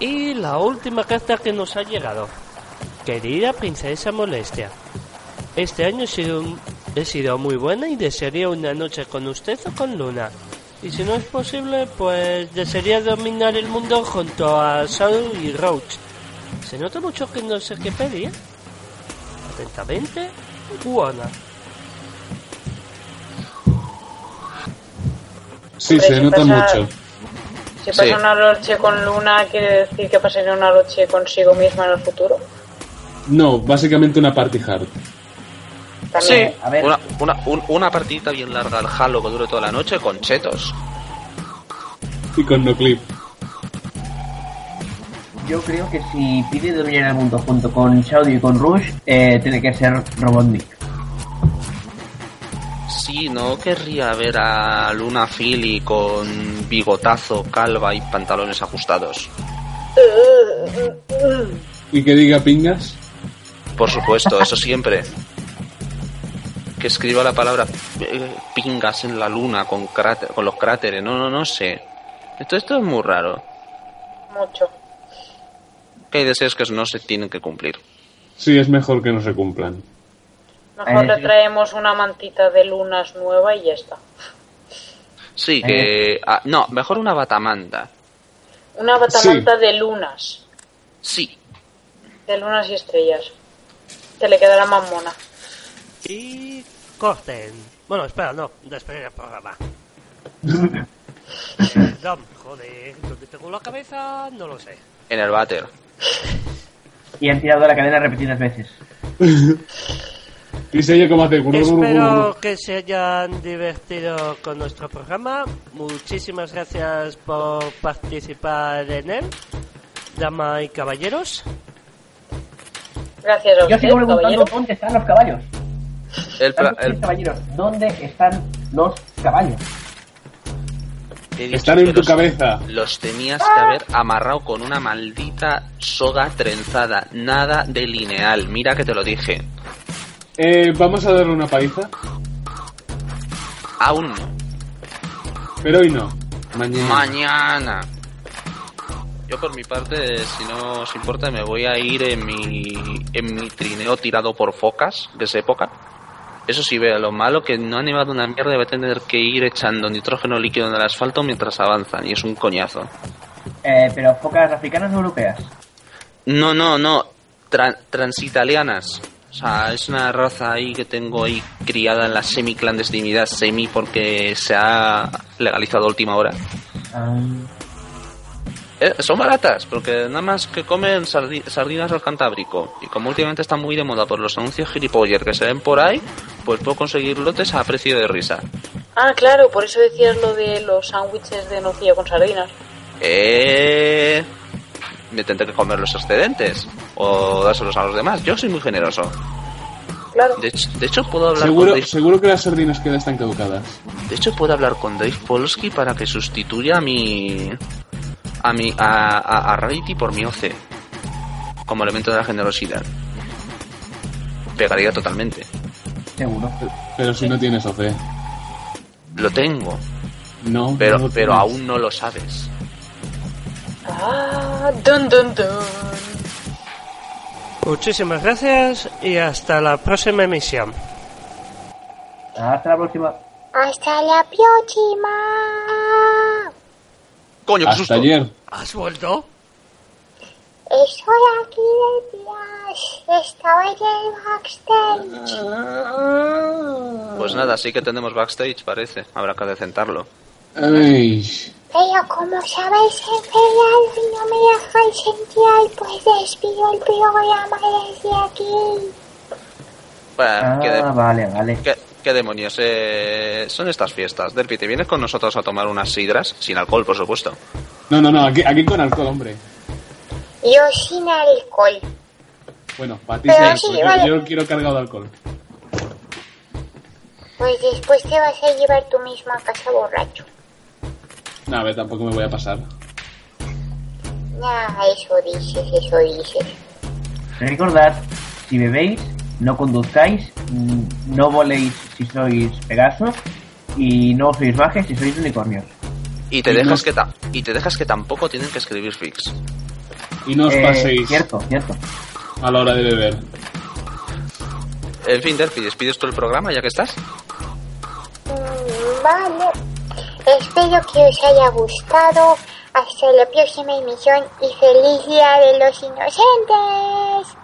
Y la última carta que nos ha llegado. Querida princesa molestia, este año he sido, un- he sido muy buena y desearía una noche con usted o con Luna. Y si no es posible, pues desearía dominar el mundo junto a Saul y Roach. Se nota mucho que no sé qué pedir. Atentamente, Juana. Sí, Hombre, se si nota pasa- mucho. Si Sí. pasa una noche con Luna, ¿quiere decir que pasaría una noche consigo misma en el futuro? No, básicamente una party hard. También. Sí, a ver. Una, una, un- una partidita bien larga al Halo que dure toda la noche con chetos. Y con no clip. Yo creo que si pide dominar el mundo junto con Shadow y con Rush, eh, tiene que ser Robotnik. Sí, no querría ver a Luna Philly con bigotazo, calva y pantalones ajustados. ¿Y que diga pingas? Por supuesto, eso siempre. Que escriba la palabra eh, pingas en la luna con, cráter- con los cráteres. No, no, no sé. Esto, esto es muy raro. Mucho. Que hay deseos que no se tienen que cumplir. Sí, es mejor que no se cumplan. Mejor Eh, le traemos una mantita de lunas nueva y ya está. Sí, que... ah, no, mejor una batamanta. Una batamanta de lunas. Sí. De lunas y estrellas. Que le quedará más mona. Y corten. Bueno, espera, no, despedir el programa. Perdón, joder, ¿dónde tengo la cabeza? No lo sé. En el váter. Y han tirado la cadena repetidas veces. Y se oye cómo hace... Espero que se hayan divertido con nuestro programa. Muchísimas gracias por participar en él, dama y caballeros. Gracias a Yo sigo preguntando caballero. dónde están los caballos. El, el- caballeros, ¿dónde están los caballos? Están en tu los- cabeza. Los tenías que haber amarrado con una maldita soga trenzada. Nada de lineal. Mira que te lo dije. Eh, vamos a darle una paliza, Aún no. pero hoy no. Mañana. Mañana. Yo por mi parte, si no os importa, me voy a ir en mi, en mi trineo tirado por focas de esa época. Eso sí, vea, lo malo que no ha nevado una mierda y va a tener que ir echando nitrógeno líquido en el asfalto mientras avanzan, y es un coñazo. Eh, pero focas africanas o europeas. No, no, no, tra- transitalianas. O sea, es una raza ahí que tengo ahí criada en la semi-clandestinidad, semi porque se ha legalizado a última hora. Ah, Eh, son baratas, porque nada más que comen sardi- sardinas al cantábrico. Y como últimamente está muy de moda por los anuncios gilipollas que se ven por ahí, pues puedo conseguir lotes a precio de risa. Ah, claro, por eso decías lo de los sándwiches de nocilla con sardinas. Eh... Me tendré que comer los excedentes o dárselos a los demás. Yo soy muy generoso. Claro. De hecho, de hecho puedo hablar Seguro, con Dave, seguro que las sardinas que están caducadas. de hecho puedo hablar con Dave Polsky para que sustituya a mi a mi a, a, a Rarity por mi OC como elemento de la generosidad. Pegaría totalmente. seguro. Pero si no tienes OC. Lo tengo, No, pero, no pero tienes. aún no lo sabes. Ah, dun dun dun. Muchísimas gracias y hasta la próxima emisión. Hasta la próxima. Hasta la próxima. Coño, qué Hasta susto. ayer. ¿Has vuelto? Estoy aquí detrás. Estaba en el backstage. Pues nada, sí que tenemos backstage, parece. Habrá que decentarlo. Ay, Pero como sabéis enfermado y no me dejáis entrar, pues despido el programa desde aquí. Bueno, ¿qué, de- Ah, vale, vale. Qué demonios? Eh, son estas fiestas. Delphi, ¿te vienes con nosotros a tomar unas sidras? Sin alcohol, por supuesto. No, no, no, aquí, aquí con alcohol, hombre. Yo sin alcohol. Bueno, para ti sí, pues vale. yo, yo quiero cargado de alcohol. Pues después te vas a llevar tú mismo a casa borracho. No, a ver, tampoco me voy a pasar. Nah, eso dices, eso dices. Recordad, si bebéis, no conduzcáis, no voléis si sois Pegasos y no sois bajes si sois unicornios. Y te Y dejas no- que ta- y te dejas que tampoco tienen que escribir fix. Y no os Eh, paséis Cierto, cierto. a la hora de beber. En fin, Delphi, despides tú el programa ya que estás. Mm, Vale. Espero que os haya gustado. Hasta la próxima emisión y feliz día de los inocentes.